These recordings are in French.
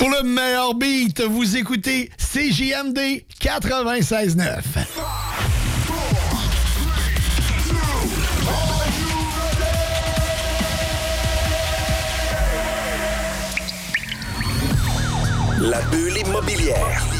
Pour le meilleur beat, vous écoutez CJMD 96.9. La bulle immobilière.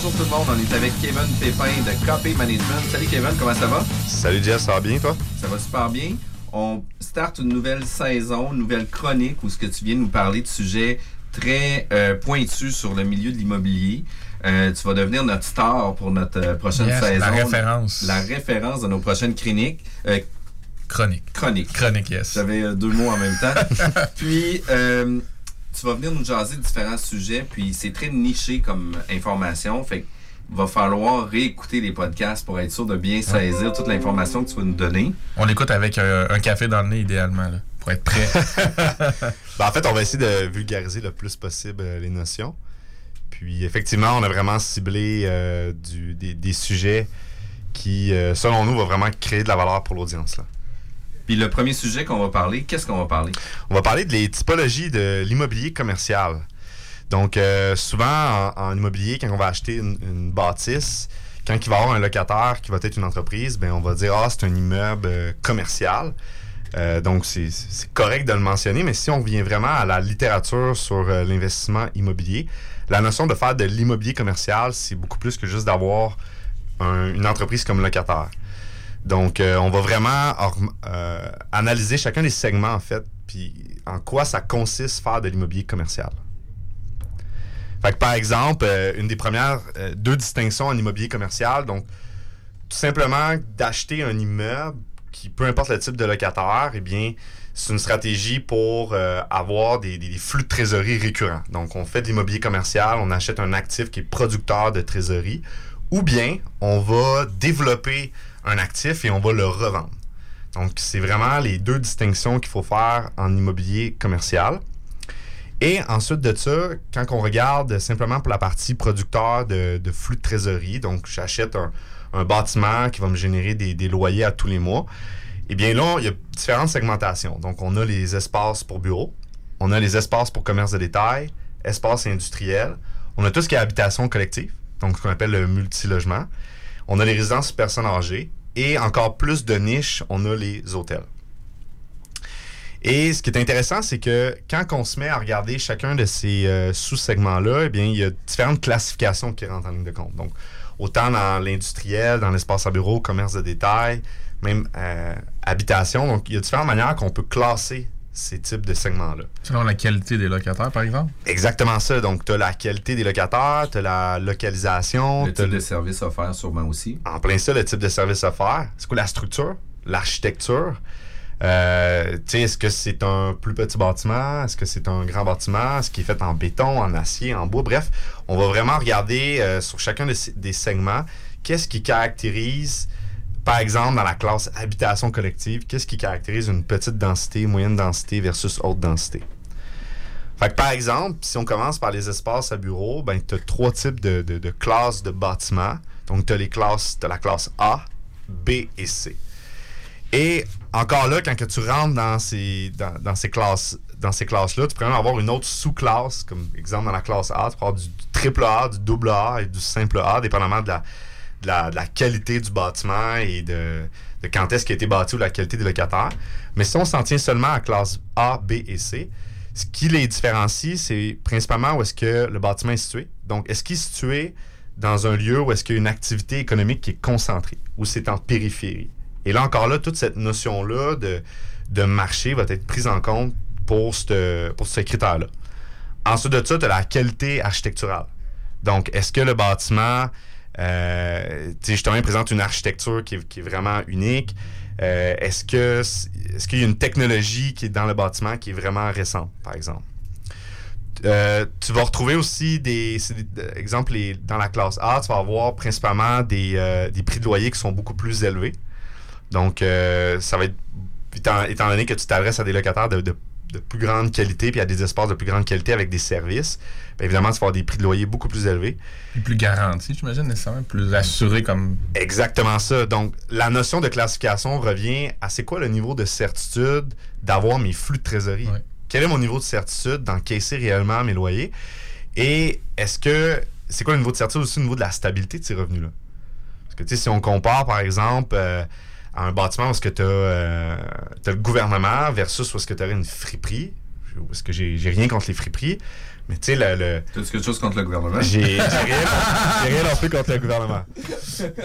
Bonjour tout le monde, on est avec Kevin Pépin de Copy Management. Salut Kevin, comment ça va? Salut Jeff, ça va bien toi? Ça va super bien. On start une nouvelle saison, une nouvelle chronique où ce que tu viens nous parler de sujets très euh, pointus sur le milieu de l'immobilier. Euh, tu vas devenir notre star pour notre euh, prochaine Yes, saison. la référence. La référence de nos prochaines chroniques. Euh, Chronique. chroniques. Chronique, yes. J'avais euh, deux mots en même temps. puis, euh, tu vas venir nous jaser de différents sujets, puis c'est très niché comme information. Fait qu'il va falloir réécouter les podcasts pour être sûr de bien saisir toute l'information que tu vas nous donner. On l'écoute avec euh, un café dans le nez, idéalement, là, pour être prêt. Ben, en fait, on va essayer de vulgariser le plus possible euh, les notions. Puis effectivement, on a vraiment ciblé euh, du- des, des sujets qui, euh, selon nous, vont vraiment créer de la valeur pour l'audience. Puis le premier sujet qu'on va parler, qu'est-ce qu'on va parler? On va parler de les typologies de l'immobilier commercial. Donc, euh, souvent, en, immobilier, quand on va acheter une, bâtisse, quand il va y avoir un locataire qui va être une entreprise, ben, on va dire, ah, c'est un immeuble euh, commercial. Euh, donc, c'est correct de le mentionner, mais si on revient vraiment à la littérature sur l'investissement immobilier, la notion de faire de l'immobilier commercial, c'est beaucoup plus que juste d'avoir un- une entreprise comme locataire. Donc, euh, on va vraiment euh, analyser chacun des segments, en fait, puis en quoi ça consiste faire de l'immobilier commercial. Fait par exemple, euh, une des premières deux distinctions en immobilier commercial, donc, tout simplement d'acheter un immeuble qui, peu importe le type de locataire, eh bien, c'est une stratégie pour avoir des flux de trésorerie récurrents. Donc, on fait de l'immobilier commercial, on achète un actif qui est producteur de trésorerie, ou bien on va développer un actif et on va le revendre. Donc, c'est vraiment les deux distinctions qu'il faut faire en immobilier commercial. Et ensuite de ça, quand on regarde simplement pour la partie producteur de, flux de trésorerie, donc j'achète un, un bâtiment qui va me générer des, des loyers à tous les mois, eh bien là, il y a différentes segmentations. Donc, on a les espaces pour bureaux, on a les espaces pour commerce de détail, espaces industriels, on a tout ce qui est habitation collective, donc ce qu'on appelle le multilogement, on a les résidences personnes âgées, et encore plus de niches, on a les hôtels. Et ce qui est intéressant, c'est que quand on se met à regarder chacun de ces euh, sous-segments-là, eh bien, il y a différentes classifications qui rentrent en ligne de compte. Donc, autant dans l'industriel, dans l'espace à bureau, commerce de détail, même euh, habitation. Donc, il y a différentes manières qu'on peut classer ces types de segments-là. Selon la qualité des locataires, par exemple? Exactement ça. Donc, tu as la qualité des locataires, tu as la localisation, Le type de service offert sûrement aussi. en plein ça, le type de service offert. C'est quoi la structure, l'architecture? Euh, tu sais, est-ce que c'est un plus petit bâtiment? Est-ce que c'est un grand bâtiment? Est-ce qu'il est fait en béton, en acier, en bois? Bref, on va vraiment regarder euh, sur chacun de ces- des segments qu'est-ce qui caractérise, par exemple, dans la classe habitation collective, qu'est-ce qui caractérise une petite densité, moyenne densité versus haute densité? Par exemple, si on commence par les espaces à bureau, ben, tu as trois types de, classes de bâtiments. Donc, tu as classes, t'as la classe A, B et C. Et encore là, quand tu rentres dans ces, classes dans ces classes-là, tu pourrais même avoir une autre sous-classe, comme exemple dans la classe A, tu peux avoir du triple A, du double A et du simple A, dépendamment de la, de la, qualité du bâtiment et de, quand est-ce qu'il a été bâti ou la qualité des locataires. Mais si on s'en tient seulement à classe A, B et C, ce qui les différencie, c'est principalement où est-ce que le bâtiment est situé. Donc, est-ce qu'il est situé dans un lieu où est-ce qu'il y a une activité économique qui est concentrée, ou c'est en périphérie? Et là encore là, toute cette notion-là de, de marché va être prise en compte pour ce pour critère-là. Ensuite de ça, tu as la qualité architecturale. Donc, est-ce que le bâtiment Euh, justement, il présente une architecture qui est, vraiment unique. Euh, est-ce que est-ce qu'il y a une technologie qui est dans le bâtiment qui est vraiment récente, par exemple? Euh, tu vas retrouver aussi des, exemple dans la classe A, tu vas avoir principalement des, euh, des prix de loyer qui sont beaucoup plus élevés. Donc, ça va être, étant, étant donné que tu t'adresses à des locataires de, de- de plus grande qualité puis à des espaces de plus grande qualité avec des services, bien évidemment, tu vas avoir des prix de loyer beaucoup plus élevés. Puis plus garanti, j'imagine, nécessairement. Plus assuré comme. Exactement ça. Donc, la notion de classification revient à c'est quoi le niveau de certitude d'avoir mes flux de trésorerie? Ouais. Quel est mon niveau de certitude d'encaisser réellement mes loyers? Et est-ce que c'est quoi le niveau de certitude aussi au niveau de la stabilité de ces revenus-là? Parce que, tu sais, si on compare, par exemple, euh, un bâtiment où est-ce que tu as, le gouvernement versus où est-ce que tu aurais une friperie, parce que j'ai rien contre les friperies, mais tu sais, le- le, T'as-tu quelque chose contre le gouvernement? j'ai rien, rien non plus contre le gouvernement.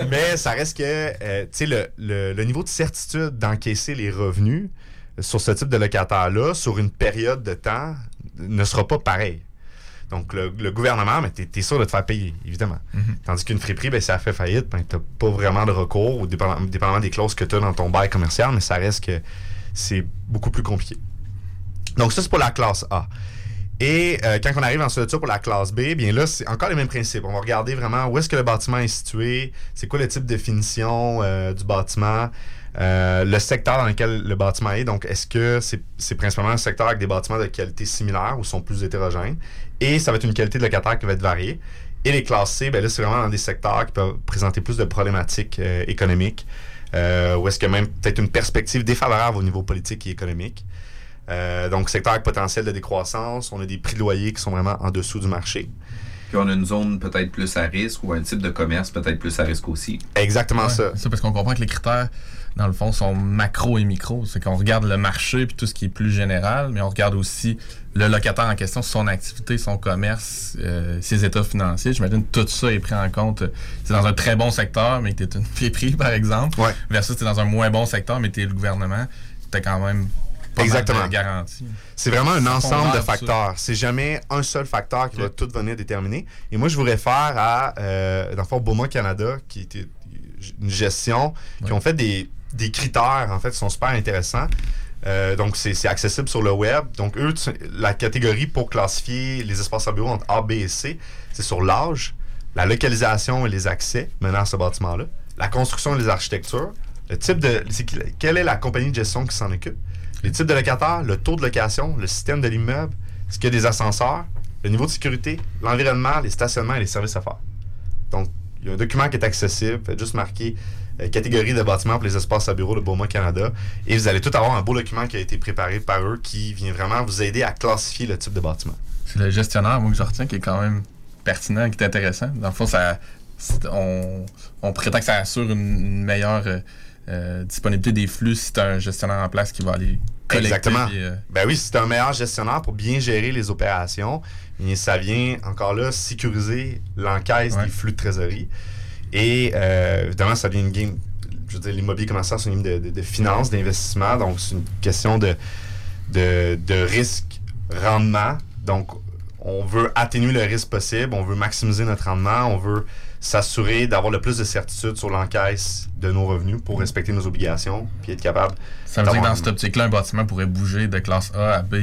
Mais ça reste que, euh, tu sais, le, le- le niveau de certitude d'encaisser les revenus sur ce type de locataire-là, sur une période de temps, ne sera pas pareil. Donc, le, le gouvernement, mais t'es es sûr de te faire payer, évidemment. Tandis qu'une friperie, ben, elle fait faillite, ben, t'as pas vraiment de recours, ou dépendamment, dépendamment des clauses que tu as dans ton bail commercial, mais ça reste que c'est beaucoup plus compliqué. Donc, ça, c'est pour la classe A. Et euh, quand on arrive en ça pour la classe B, bien là, c'est encore les mêmes principes. On va regarder vraiment où est-ce que le bâtiment est situé, c'est quoi le type de finition euh, du bâtiment, euh, le secteur dans lequel le bâtiment est. Donc, est-ce que c'est c'est principalement un secteur avec des bâtiments de qualité similaire ou sont plus hétérogènes? Et ça va être une qualité de locataire qui va être variée. Et les classes C, ben là, c'est vraiment dans des secteurs qui peuvent présenter plus de problématiques euh, économiques, euh, ou est-ce a même peut-être une perspective défavorable au niveau politique et économique. Euh, donc, secteur avec potentiel de décroissance, on a des prix de loyer qui sont vraiment en dessous du marché. Puis on a une zone peut-être plus à risque ou un type de commerce peut-être plus à risque aussi. Exactement ça. C'est parce qu'on comprend que les critères, dans le fond, sont macro et micro. C'est qu'on regarde le marché puis tout ce qui est plus général, mais on regarde aussi le locataire en question, son activité, son commerce, euh, ses états financiers. J'imagine que tout ça est pris en compte. C'est dans un très bon secteur, mais que tu es une friperie, par exemple. Ouais. Versus tu es dans un moins bon secteur, mais tu es le gouvernement. Tu as quand même pas Exactement. de garanties. C'est vraiment un ensemble de facteurs. C'est jamais un seul facteur qui va tout venir déterminer. Et moi, je vous réfère à, euh, dans le fond, Beaumont Canada, qui était une gestion, qui ont fait des, des critères, en fait, qui sont super intéressants. Euh, donc, c'est accessible sur le web. Donc, eux, la catégorie pour classifier les espaces à bureau entre A, B et C, c'est sur l'âge, la localisation et les accès menant à ce bâtiment-là, la construction et les architectures, le type de. Quelle est la compagnie de gestion qui s'en occupe, les types de locataires, le taux de location, le système de l'immeuble, est-ce qu'il y a des ascenseurs, le niveau de sécurité, l'environnement, les stationnements et les services à faire. Donc, il y a un document qui est accessible, faites juste marquer catégorie de bâtiments pour les espaces à bureau de Beaumont Canada et vous allez tout avoir un beau document qui a été préparé par eux qui vient vraiment vous aider à classifier le type de bâtiment. C'est le gestionnaire, moi, que je retiens, qui est quand même pertinent, qui est intéressant. Dans le fond, ça, on, on prétend que ça assure une, une meilleure euh, euh, disponibilité des flux si tu as un gestionnaire en place qui va aller collecter. Exactement. euh, Ben oui, c'est un meilleur gestionnaire pour bien gérer les opérations. Et ça vient encore là sécuriser l'encaisse Ouais. des flux de trésorerie. Et euh, évidemment, ça devient une game. Je veux dire, l'immobilier commercial, c'est une game de, de, de finance, d'investissement. Donc, c'est une question de, de, de risque-rendement. Donc, on veut atténuer le risque possible, on veut maximiser notre rendement, on veut s'assurer d'avoir le plus de certitude sur l'encaisse de nos revenus pour respecter nos obligations, puis être capable ça veut dire que dans cette optique-là, un bâtiment pourrait bouger de classe A à B.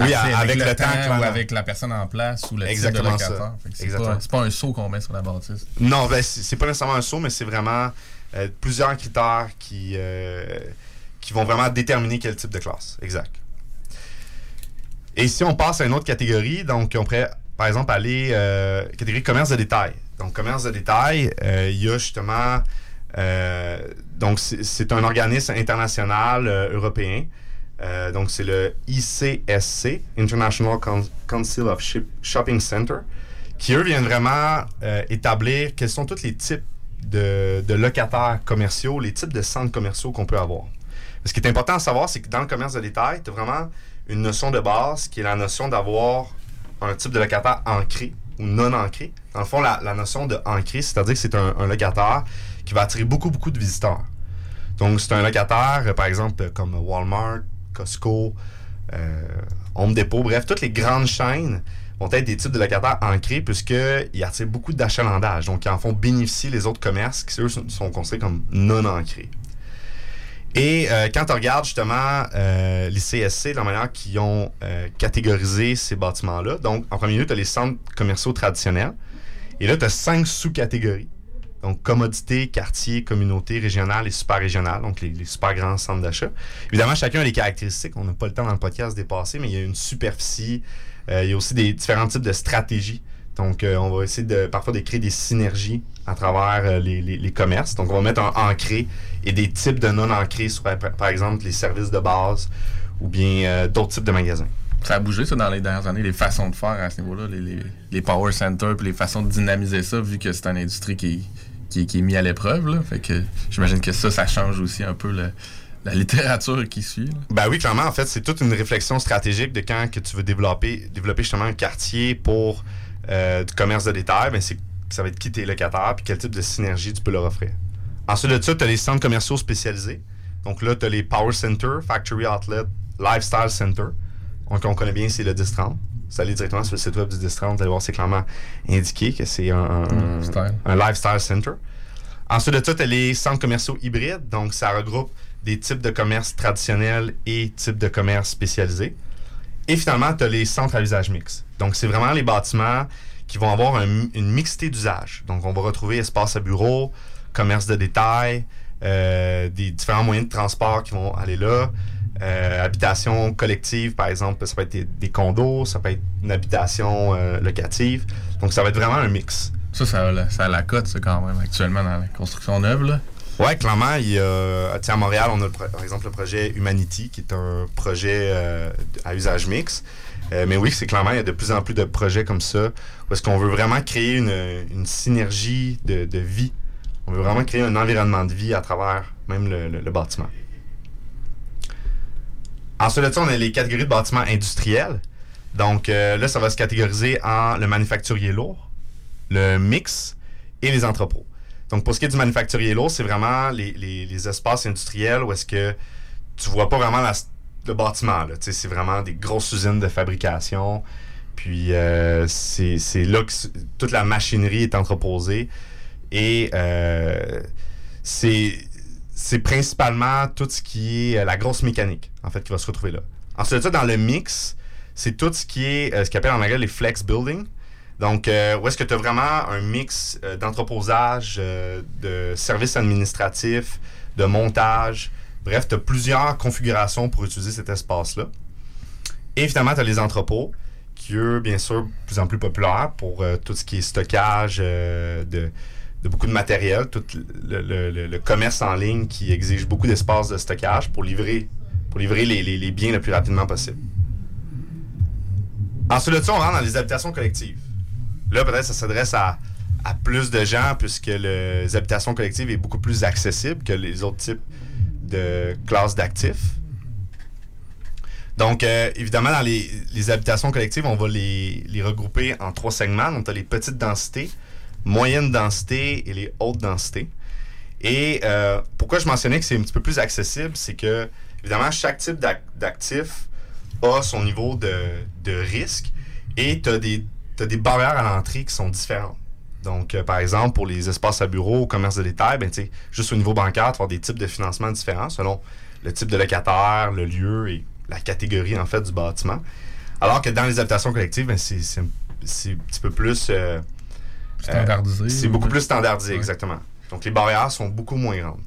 Oui, avec le temps, ou avec la personne en place ou le Exactement type de locataire. C'est Exactement. pas, pas un saut qu'on met sur la bâtisse. Non, ben, c'est pas nécessairement un saut, mais c'est vraiment euh, plusieurs critères qui, euh, qui vont vraiment déterminer quel type de classe. Exact. Et si on passe à une autre catégorie, donc on pourrait, par exemple, aller euh, catégorie commerce de détail. Donc, commerce de détail, euh, il y a justement. donc, c'est un organisme international européen. Euh, donc, c'est le ICSC, International Council of Ship- Shopping Center, qui, eux, viennent vraiment euh, établir quels sont tous les types de, locataires commerciaux, les types de centres commerciaux qu'on peut avoir. Ce qui est important à savoir, c'est que dans le commerce de détail, tu as vraiment une notion de base qui est la notion d'avoir un type de locataire ancré ou non ancré. Dans le fond, la, notion de ancré, c'est-à-dire que c'est un, un locataire qui va attirer beaucoup, beaucoup de visiteurs. Donc, c'est un locataire, par exemple, comme Walmart, Costco, euh, Home Depot, bref, toutes les grandes chaînes vont être des types de locataires ancrés puisqu'ils attirent beaucoup d'achalandage. Donc, ils en font bénéficier les autres commerces qui, eux, sont considérés comme non ancrés. Et euh, quand tu regardes justement euh, les CSC, la manière qu'ils ont catégorisé ces bâtiments-là, donc en premier lieu, tu as les centres commerciaux traditionnels. Et là, tu as cinq sous-catégories. Donc, commodité, quartier, communauté, régionale et super régionale, donc les, super grands centres d'achat. Évidemment, chacun a des caractéristiques. On n'a pas le temps dans le podcast de dépasser, mais il y a une superficie. euh, il y a aussi des différents types de stratégies. Donc, euh, on va essayer de parfois de créer des synergies à travers euh, les, les- commerces. Donc, on va mettre un ancré et des types de non-ancrés sur, par exemple, les services de base ou bien d'autres types de magasins. Ça a bougé, ça, dans les dernières années, les façons de faire à ce niveau-là, les, les- les power centers, puis les façons de dynamiser ça, vu que c'est une industrie qui, qui, est mise à l'épreuve. là. Fait que j'imagine que ça, ça change aussi un peu la littérature qui suit. Ben oui, clairement, en fait, c'est toute une réflexion stratégique de quand que tu veux développer, développer justement un quartier pour euh, du commerce de détail, ben c'est ça va être qui tes locataires, puis quel type de synergie tu peux leur offrir. Ensuite de ça, tu as les centres commerciaux spécialisés. Donc là, tu as les Power Center, Factory Outlet, Lifestyle Center. Donc on connaît bien, c'est le 1030. Vous allez directement sur le site web du 1030, vous allez voir, c'est clairement indiqué que c'est un, un- Style. un lifestyle center. Ensuite de ça, tu as les centres commerciaux hybrides. Donc, ça regroupe des types de commerce traditionnels et types de commerce spécialisés. Et finalement, tu as les centres à usage mixte. Donc, c'est vraiment les bâtiments qui vont avoir un- une mixité d'usage. Donc, on va retrouver espace à bureau, commerce de détail, euh, des différents moyens de transport qui vont aller là, euh, habitation collective, par exemple, ça peut être des, des condos, ça peut être une habitation euh, locative. Donc, ça va être vraiment un mix. Ça, ça a, la, ça a la cote, ça, quand même, actuellement, dans la construction neuve. Là. Ouais, clairement, il y a, sais, à Montréal, on a par exemple le projet Humanity, qui est un projet euh, à usage mixte. Euh, mais oui, c'est clairement, il y a de plus en plus de projets comme ça, où est-ce qu'on veut vraiment créer une, une synergie de, de vie. On veut vraiment créer un environnement de vie à travers même le, le- le bâtiment. Ensuite de ça, on a les catégories de bâtiments industriels. Donc euh, là, ça va se catégoriser en le manufacturier lourd, le mix et les entrepôts. Donc, pour ce qui est du manufacturier lourd, c'est vraiment les, les- les espaces industriels où est-ce que tu vois pas vraiment la- le bâtiment. C'est vraiment des grosses usines de fabrication. Puis, euh, c'est là que toute la machinerie est entreposée. Et euh, c'est c'est principalement tout ce qui est euh, la grosse mécanique, en fait, qui va se retrouver là. Ensuite dans le mix, c'est tout ce qui est euh, ce qu'on appelle en anglais les flex building. Donc, euh, où est-ce que tu as vraiment un mix d'entreposage, de services administratifs, de montage. Bref, tu as plusieurs configurations pour utiliser cet espace-là. Et finalement, tu as les entrepôts, qui, eux, bien sûr, de plus en plus populaires pour tout ce qui est stockage de, de beaucoup de matériel, tout le, commerce en ligne qui exige beaucoup d'espace de stockage pour livrer, pour livrer les, biens le plus rapidement possible. Ensuite de ça, on rentre dans les habitations collectives. Là, peut-être ça s'adresse à, plus de gens puisque le- les habitations collectives est beaucoup plus accessible que les autres types de classes d'actifs. Donc, euh, évidemment, dans les, les habitations collectives, on va les, les regrouper en trois segments. Donc, tu as les petites densités, moyenne densité et les hautes densités. Et euh, pourquoi je mentionnais que c'est un petit peu plus accessible, c'est que, évidemment, chaque type d'ac- d'actif a son niveau de, de risque et tu as des, des barrières à l'entrée qui sont différentes. Donc, euh, par exemple, pour les espaces à bureau, au commerce de détail, ben, juste au niveau bancaire, tu vas des types de financement différents selon le type de locataire, le lieu et la catégorie, en fait, du bâtiment. Alors que dans les habitations collectives, ben, c'est c'est un c'est un petit peu plus... euh, Standardisé. c'est ou- beaucoup plus standardisé, Ouais. exactement. Donc, les barrières sont beaucoup moins grandes.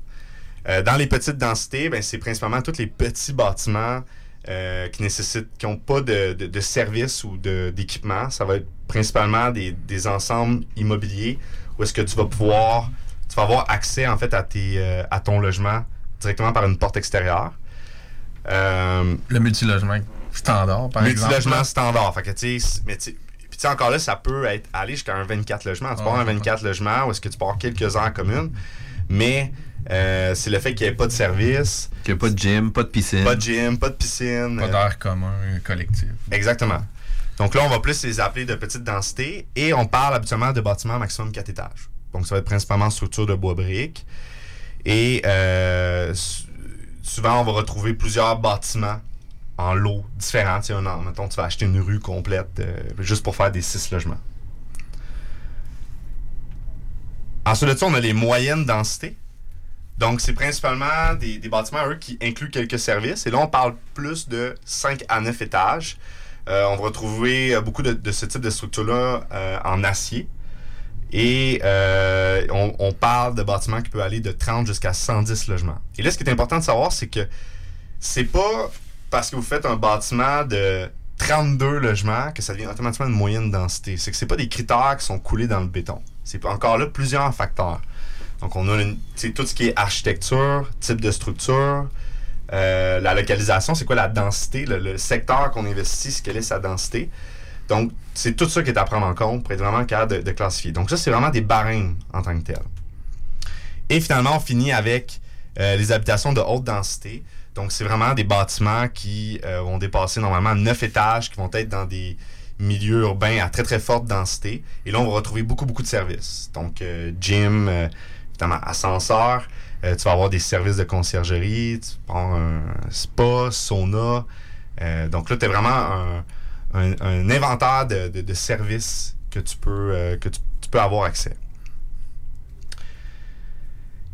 Euh, dans les petites densités, ben, c'est principalement tous les petits bâtiments euh, qui nécessitent, qui n'ont pas de, de, de service ou d'équipement. Ça va être principalement des, des ensembles immobiliers où est-ce que tu vas pouvoir, tu vas avoir accès en fait à, tes, euh, à ton logement directement par une porte extérieure. Euh, Le multilogement standard, par exemple. Multilogement standard. Fait que, tu sais, mais tu sais, puis tu sais, encore là, ça peut être aller jusqu'à un 24 logements. Tu peux avoir un je 24 logements ou est-ce que tu peux avoir quelques heures communes, mais euh, c'est le fait qu'il n'y ait pas de service, Qu'il n'y a pas de gym, pas de piscine. pas de gym, pas de piscine. Pas euh, d'air commun collectif. exactement. Donc là, on va plus les appeler de petite densité et on parle habituellement de bâtiments maximum 4 étages. Donc ça va être principalement structure de bois briques. Et euh, souvent, on va retrouver plusieurs bâtiments en lots différents. Tu en- mettons, tu vas acheter une rue complète euh, juste pour faire des six logements. Ensuite de ça, on a les moyennes densités. Donc, c'est principalement des, bâtiments, eux, qui incluent quelques services. Et là, on parle plus de 5 à 9 étages. Euh, on va retrouver euh, beaucoup de, ce type de structure-là en acier. Et on, on parle de bâtiments qui peuvent aller de 30 jusqu'à 110 logements. Et là, ce qui est important de savoir, c'est que c'est pas parce que vous faites un bâtiment de 32 logements que ça devient automatiquement une moyenne densité. C'est que c'est pas des critères qui sont coulés dans le béton. C'est encore là plusieurs facteurs. Donc, on a tout ce qui est architecture, type de structure, euh, la localisation, c'est quoi la densité, le, secteur qu'on investit, quelle est sa densité. Donc, c'est tout ça qui est à prendre en compte pour être vraiment capable de, de classifier. Donc, ça, c'est vraiment des barèmes en tant que tel. Et finalement, on finit avec euh, les habitations de haute densité. Donc, c'est vraiment des bâtiments qui euh, vont dépasser normalement 9 étages, qui vont être dans des milieux urbains à très très forte densité. Et là, on va retrouver beaucoup beaucoup de services. Donc, euh, gym, euh, ascenseur. Euh, tu vas avoir des services de conciergerie, tu avoir un spa, sauna. Donc là, tu as vraiment un, inventaire de, services que tu peux, que tu, peux avoir accès.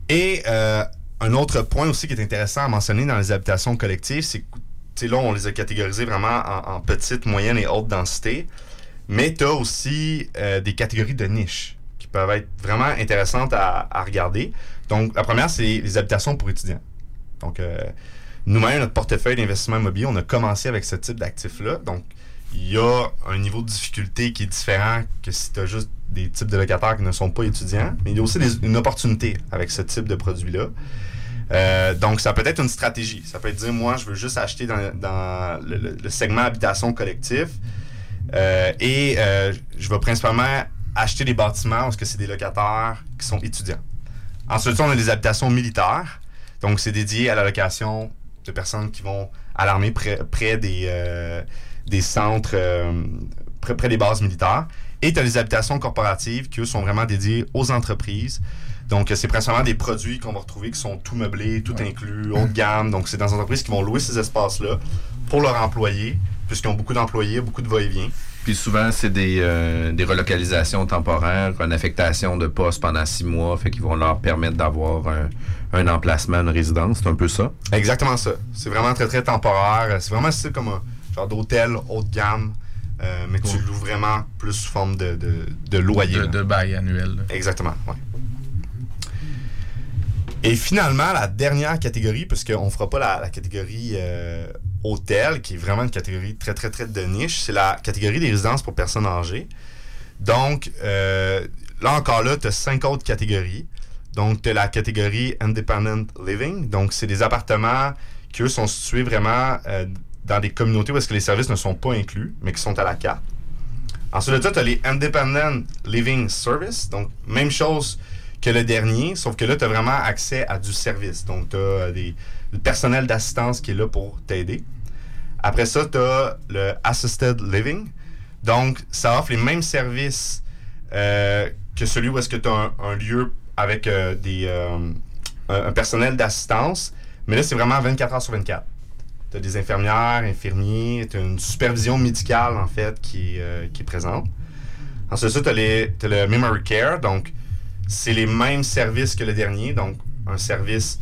Et un autre point aussi qui est intéressant à mentionner dans les habitations collectives, c'est que là, on les a catégorisés vraiment en, en petite, moyenne et haute densité. Mais tu as aussi euh, des catégories de niches qui peuvent être vraiment intéressantes à, regarder. Donc, la première, c'est les habitations pour étudiants. Donc, euh, nous-mêmes, notre portefeuille d'investissement immobilier, on a commencé avec ce type d'actifs-là. Donc, il y a un niveau de difficulté qui est différent que si tu as juste des types de locataires qui ne sont pas étudiants. Mais il y a aussi une opportunité avec ce type de produit-là. Euh, donc, ça peut être une stratégie. Ça peut être dire, moi, je veux juste acheter dans, le, segment habitation collectif euh, et euh, je vais principalement acheter des bâtiments parce que c'est des locataires qui sont étudiants. Ensuite, on a les habitations militaires. Donc, c'est dédié à la location de personnes qui vont à l'armée près, près des, euh, des centres, près, près des bases militaires. Et tu as les habitations corporatives qui, eux, sont vraiment dédiées aux entreprises. Donc, c'est principalement des produits qu'on va retrouver qui sont tout meublés, tout inclus, haut de gamme. Donc, c'est dans des entreprises qui vont louer ces espaces-là pour leurs employés, puisqu'ils ont beaucoup d'employés, beaucoup de va-et-vient. Puis souvent, c'est des, euh, des relocalisations temporaires, une affectation de poste pendant six mois, fait qu'ils vont leur permettre d'avoir un, un emplacement, une résidence. C'est un peu ça? Exactement ça. C'est vraiment très, très temporaire. C'est vraiment style comme un genre d'hôtel haut de gamme, euh, mais tu loues vraiment plus sous forme de, de, de loyer. De, bail annuel. là. Exactement, ouais. Et finalement, la dernière catégorie, puisqu'on ne fera pas la, catégorie euh, hôtel, qui est vraiment une catégorie très, très, très de niche, c'est la catégorie des résidences pour personnes âgées. Donc, euh, là encore, là, tu as cinq autres catégories. Donc, tu as la catégorie Independent Living. Donc, c'est des appartements qui, eux, sont situés vraiment euh, dans des communautés où est-ce que les services ne sont pas inclus, mais qui sont à la carte. Ensuite de ça, tu as les Independent Living Service. Donc, même chose que le dernier, sauf que là, tu as vraiment accès à du service. Donc, tu as des, le personnel d'assistance qui est là pour t'aider. Après ça, tu as le Assisted Living. Donc, ça offre les mêmes services euh, que celui où est-ce que tu as un, lieu avec euh, des, euh, un, personnel d'assistance. Mais là, c'est vraiment 24 heures sur 24. Tu as des infirmières, infirmiers, tu as une supervision médicale, en fait, qui, euh, qui est présente. Ensuite, tu as, le Memory Care. Donc, c'est les mêmes services que le dernier. Donc, un service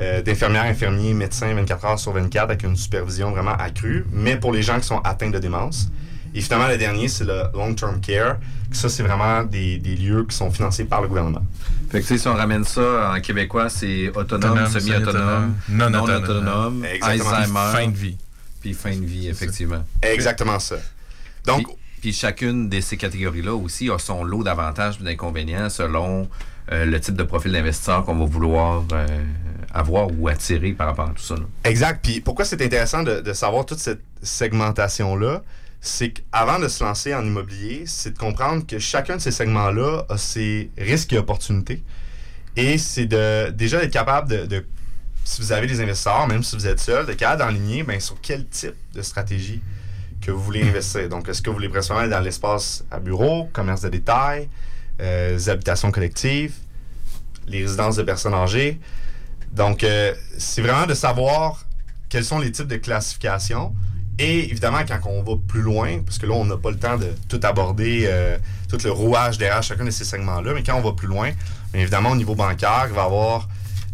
euh, d'infirmière, infirmier, médecin 24 heures sur 24 avec une supervision vraiment accrue, mais pour les gens qui sont atteints de démence. Et finalement, le dernier, c'est le Long-Term Care. Ça, c'est vraiment des, des lieux qui sont financés par le gouvernement. Fait que tu sais, si on ramène ça en québécois, c'est autonome, Autonome, semi-autonome, non non autonome. autonome. Alzheimer, Fin de vie. puis fin de vie, effectivement. Exactement ça. Donc, Puis, chacune de ces catégories-là aussi a son lot d'avantages et d'inconvénients selon euh, le type de profil d'investisseur qu'on va vouloir euh, avoir ou attirer par rapport à tout ça. Exact. Puis pourquoi c'est intéressant de, de savoir toute cette segmentation-là, c'est qu'avant de se lancer en immobilier, c'est de comprendre que chacun de ces segments-là a ses risques et opportunités. Et c'est de déjà d'être capable de, de- si vous avez des investisseurs, même si vous êtes seul, d'être capable d'enligner ben, sur quel type de stratégie que vous voulez investir. Donc, est-ce que vous voulez principalement dans l'espace à bureau, commerce de détail, euh, les habitations collectives, les résidences de personnes âgées? Donc, euh, c'est vraiment de savoir quels sont les types de classifications. Et évidemment, quand on va plus loin, parce que là, on n'a pas le temps de tout aborder, euh, tout le rouage derrière chacun de ces segments-là, mais quand on va plus loin, évidemment, au niveau bancaire, il va y avoir,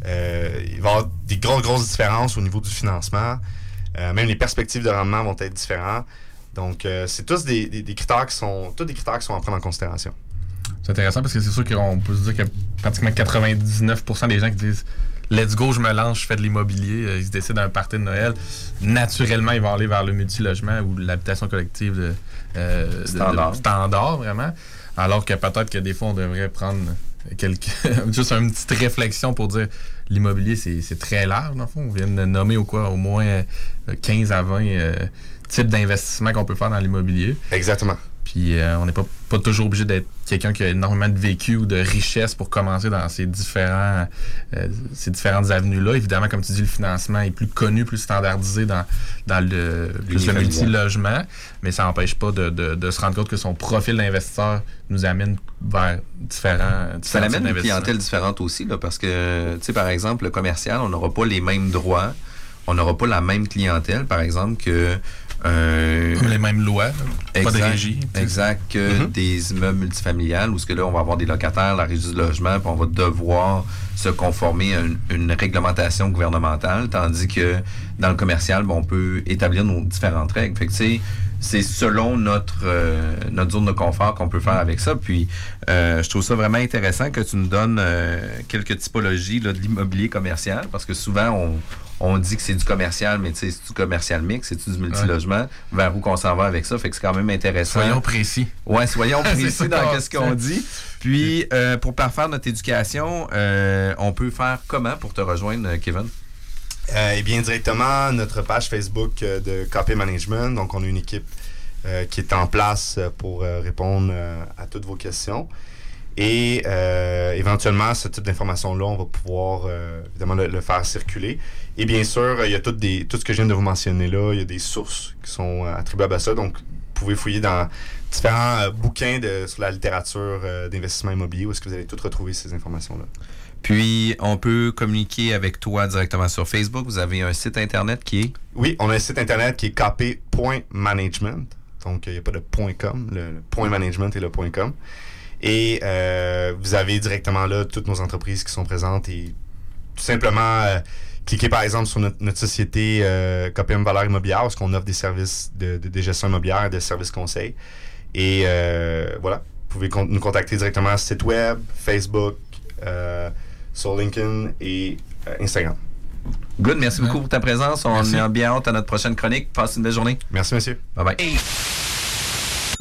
euh, avoir des grosses, grosses différences au niveau du financement. Euh, même les perspectives de rendement vont être différentes. Donc, euh, c'est tous des, des- des critères qui sont, tous des critères qui sont à prendre en considération. C'est intéressant parce que c'est sûr qu'on peut se dire qu'il y a pratiquement 99% des gens qui disent Let's go, je me lance, je fais de l'immobilier. Euh, Ils se décident d'un party de Noël. Naturellement, ils vont aller vers le multilogement ou l'habitation collective de, euh, Standard. de- standard, vraiment. Alors que peut-être que des fois, on devrait prendre quelques, juste une petite réflexion pour dire l'immobilier, c'est c'est très large, dans le fond. On vient de nommer au, quoi, au moins euh, 15 à 20 euh, types d'investissements qu'on peut faire dans l'immobilier. Exactement. Puis euh, on n'est pas, pas toujours obligé d'être quelqu'un qui a énormément de vécu ou de richesse pour commencer dans ces différents euh, ces différentes avenues-là. Évidemment, comme tu dis, le financement est plus connu, plus standardisé dans, dans le, plus le multi-logement, mais ça n'empêche pas de, de- de se rendre compte que son profil d'investisseur nous amène vers différents, Ça différents l'amène types une clientèle différente aussi, là, parce que, tu sais, par exemple, le commercial, on n'aura pas les mêmes droits, on n'aura pas la même clientèle, par exemple, que. euh, Comme les mêmes lois, là. pas de Exact, régie. Exact, que des immeubles multifamiliales, où ce que là, on va avoir des locataires, la régie du logement, puis on va devoir se conformer à une, une réglementation gouvernementale, tandis que dans le commercial, ben, on peut établir nos différentes règles. Fait que, tu sais, c'est selon notre, euh, notre zone de confort qu'on peut faire avec ça. Puis, euh, je trouve ça vraiment intéressant que tu nous donnes euh, quelques typologies là, de l'immobilier commercial, parce que souvent, on, on dit que c'est du commercial, mais tu sais, c'est du commercial mix, c'est du multilogement, vers où qu'on s'en va avec ça? Fait que c'est quand même intéressant. Soyons précis. Ouais, soyons précis dans ce qu'on dit. Puis, euh, pour parfaire notre éducation, euh, on peut faire comment pour te rejoindre, Kevin? Euh, et bien directement notre page Facebook de KP Management. Donc, on a une équipe euh, qui est en place pour euh, répondre euh, à toutes vos questions. Et euh, éventuellement, ce type d'information-là, on va pouvoir euh, évidemment le, le faire circuler. Et bien sûr, il y a des, tout ce que je viens de vous mentionner là. Il y a des sources qui sont euh, attribuables à ça. Donc, vous pouvez fouiller dans différents euh, bouquins de, sur la littérature euh, d'investissement immobilier où est-ce que vous allez toutes retrouver ces informations-là. Puis, on peut communiquer avec toi directement sur Facebook. Vous avez un site Internet qui est... Oui, on a un site internet qui est kp.management. Donc, il n'y a pas de .com. Le, le point management et le .com. Et euh, vous avez directement là toutes nos entreprises qui sont présentes et tout simplement euh, cliquez par exemple sur notre, notre société euh, KPM Valeur Immobilière parce qu'on offre des services de, de- de gestion immobilière et de services conseils. Et euh, voilà, vous pouvez con- nous contacter directement sur site web, Facebook, euh, sur LinkedIn et euh, Instagram. Good, merci beaucoup pour ta présence. On Merci. est bien hâte à notre prochaine chronique. Passe une belle journée. Merci, monsieur. Bye bye.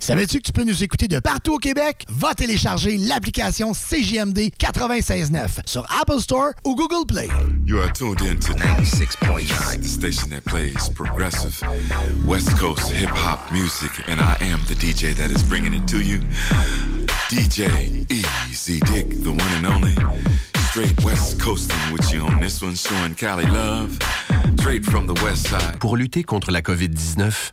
Savais-tu que tu peux nous écouter de partout au Québec? Va télécharger l'application CJMD 96.9 sur Apple Store ou Google Play. You are tuned in to 96.9, the station that plays progressive West Coast hip hop music, and I am the DJ that is bringing it to you. DJ Easy Dick, the one and only. Straight West Coasting with you on this one, showing Cali love. Straight from the West Side. Pour lutter contre la COVID-19,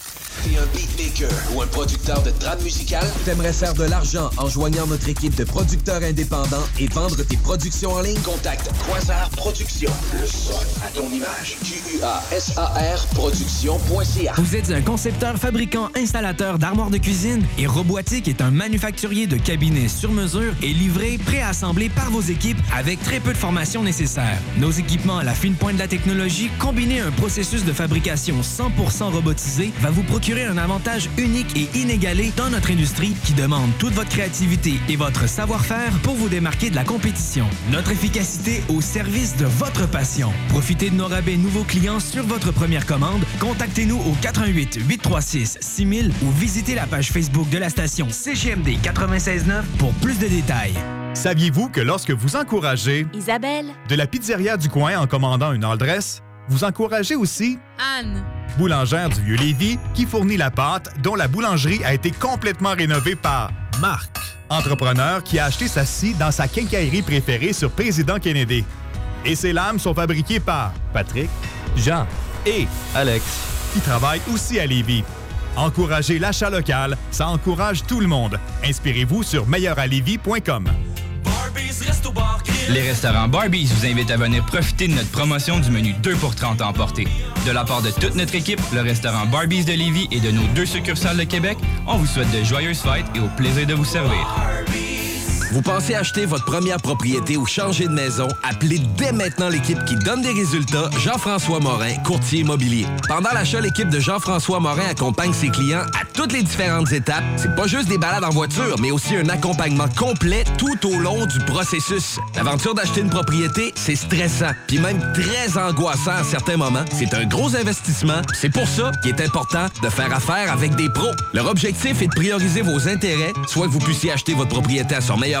T'es un beatmaker ou un producteur de trame musicale? T'aimerais faire de l'argent en joignant notre équipe de producteurs indépendants et vendre tes productions en ligne? Contacte Quasar Productions. Le son à ton image. Q-U-A-S-A-R Production.ca. Vous êtes un concepteur, fabricant, installateur d'armoires de cuisine et Robotique est un manufacturier de cabinets sur mesure et livré, préassemblé par vos équipes avec très peu de formation nécessaire. Nos équipements à la fine pointe de la technologie, combinés à un processus de fabrication 100% robotisé, va vous procurer un avantage unique et inégalé dans notre industrie qui demande toute votre créativité et votre savoir-faire pour vous démarquer de la compétition. Notre efficacité au service de votre passion. Profitez de nos rabais nouveaux clients sur votre première commande. Contactez-nous au 88 836 6000 ou visitez la page Facebook de la station CGMD 969 pour plus de détails. Saviez-vous que lorsque vous encouragez Isabelle, de la pizzeria du coin en commandant une all vous encouragez aussi Anne, Boulangère du Vieux-Lévis qui fournit la pâte dont la boulangerie a été complètement rénovée par Marc, entrepreneur qui a acheté sa scie dans sa quincaillerie préférée sur Président Kennedy. Et ses lames sont fabriquées par Patrick, Jean et Alex qui travaillent aussi à Lévis. Encouragez l'achat local, ça encourage tout le monde. Inspirez-vous sur meilleuralevis.com. Les restaurants Barbies vous invitent à venir profiter de notre promotion du menu 2 pour 30 à emporter. De la part de toute notre équipe, le restaurant Barbies de Lévis et de nos deux succursales de Québec, on vous souhaite de joyeuses fêtes et au plaisir de vous servir. Vous pensez acheter votre première propriété ou changer de maison? Appelez dès maintenant l'équipe qui donne des résultats, Jean-François Morin, courtier immobilier. Pendant l'achat, l'équipe de Jean-François Morin accompagne ses clients à toutes les différentes étapes. C'est pas juste des balades en voiture, mais aussi un accompagnement complet tout au long du processus. L'aventure d'acheter une propriété, c'est stressant, puis même très angoissant à certains moments. C'est un gros investissement. C'est pour ça qu'il est important de faire affaire avec des pros. Leur objectif est de prioriser vos intérêts, soit que vous puissiez acheter votre propriété à son meilleur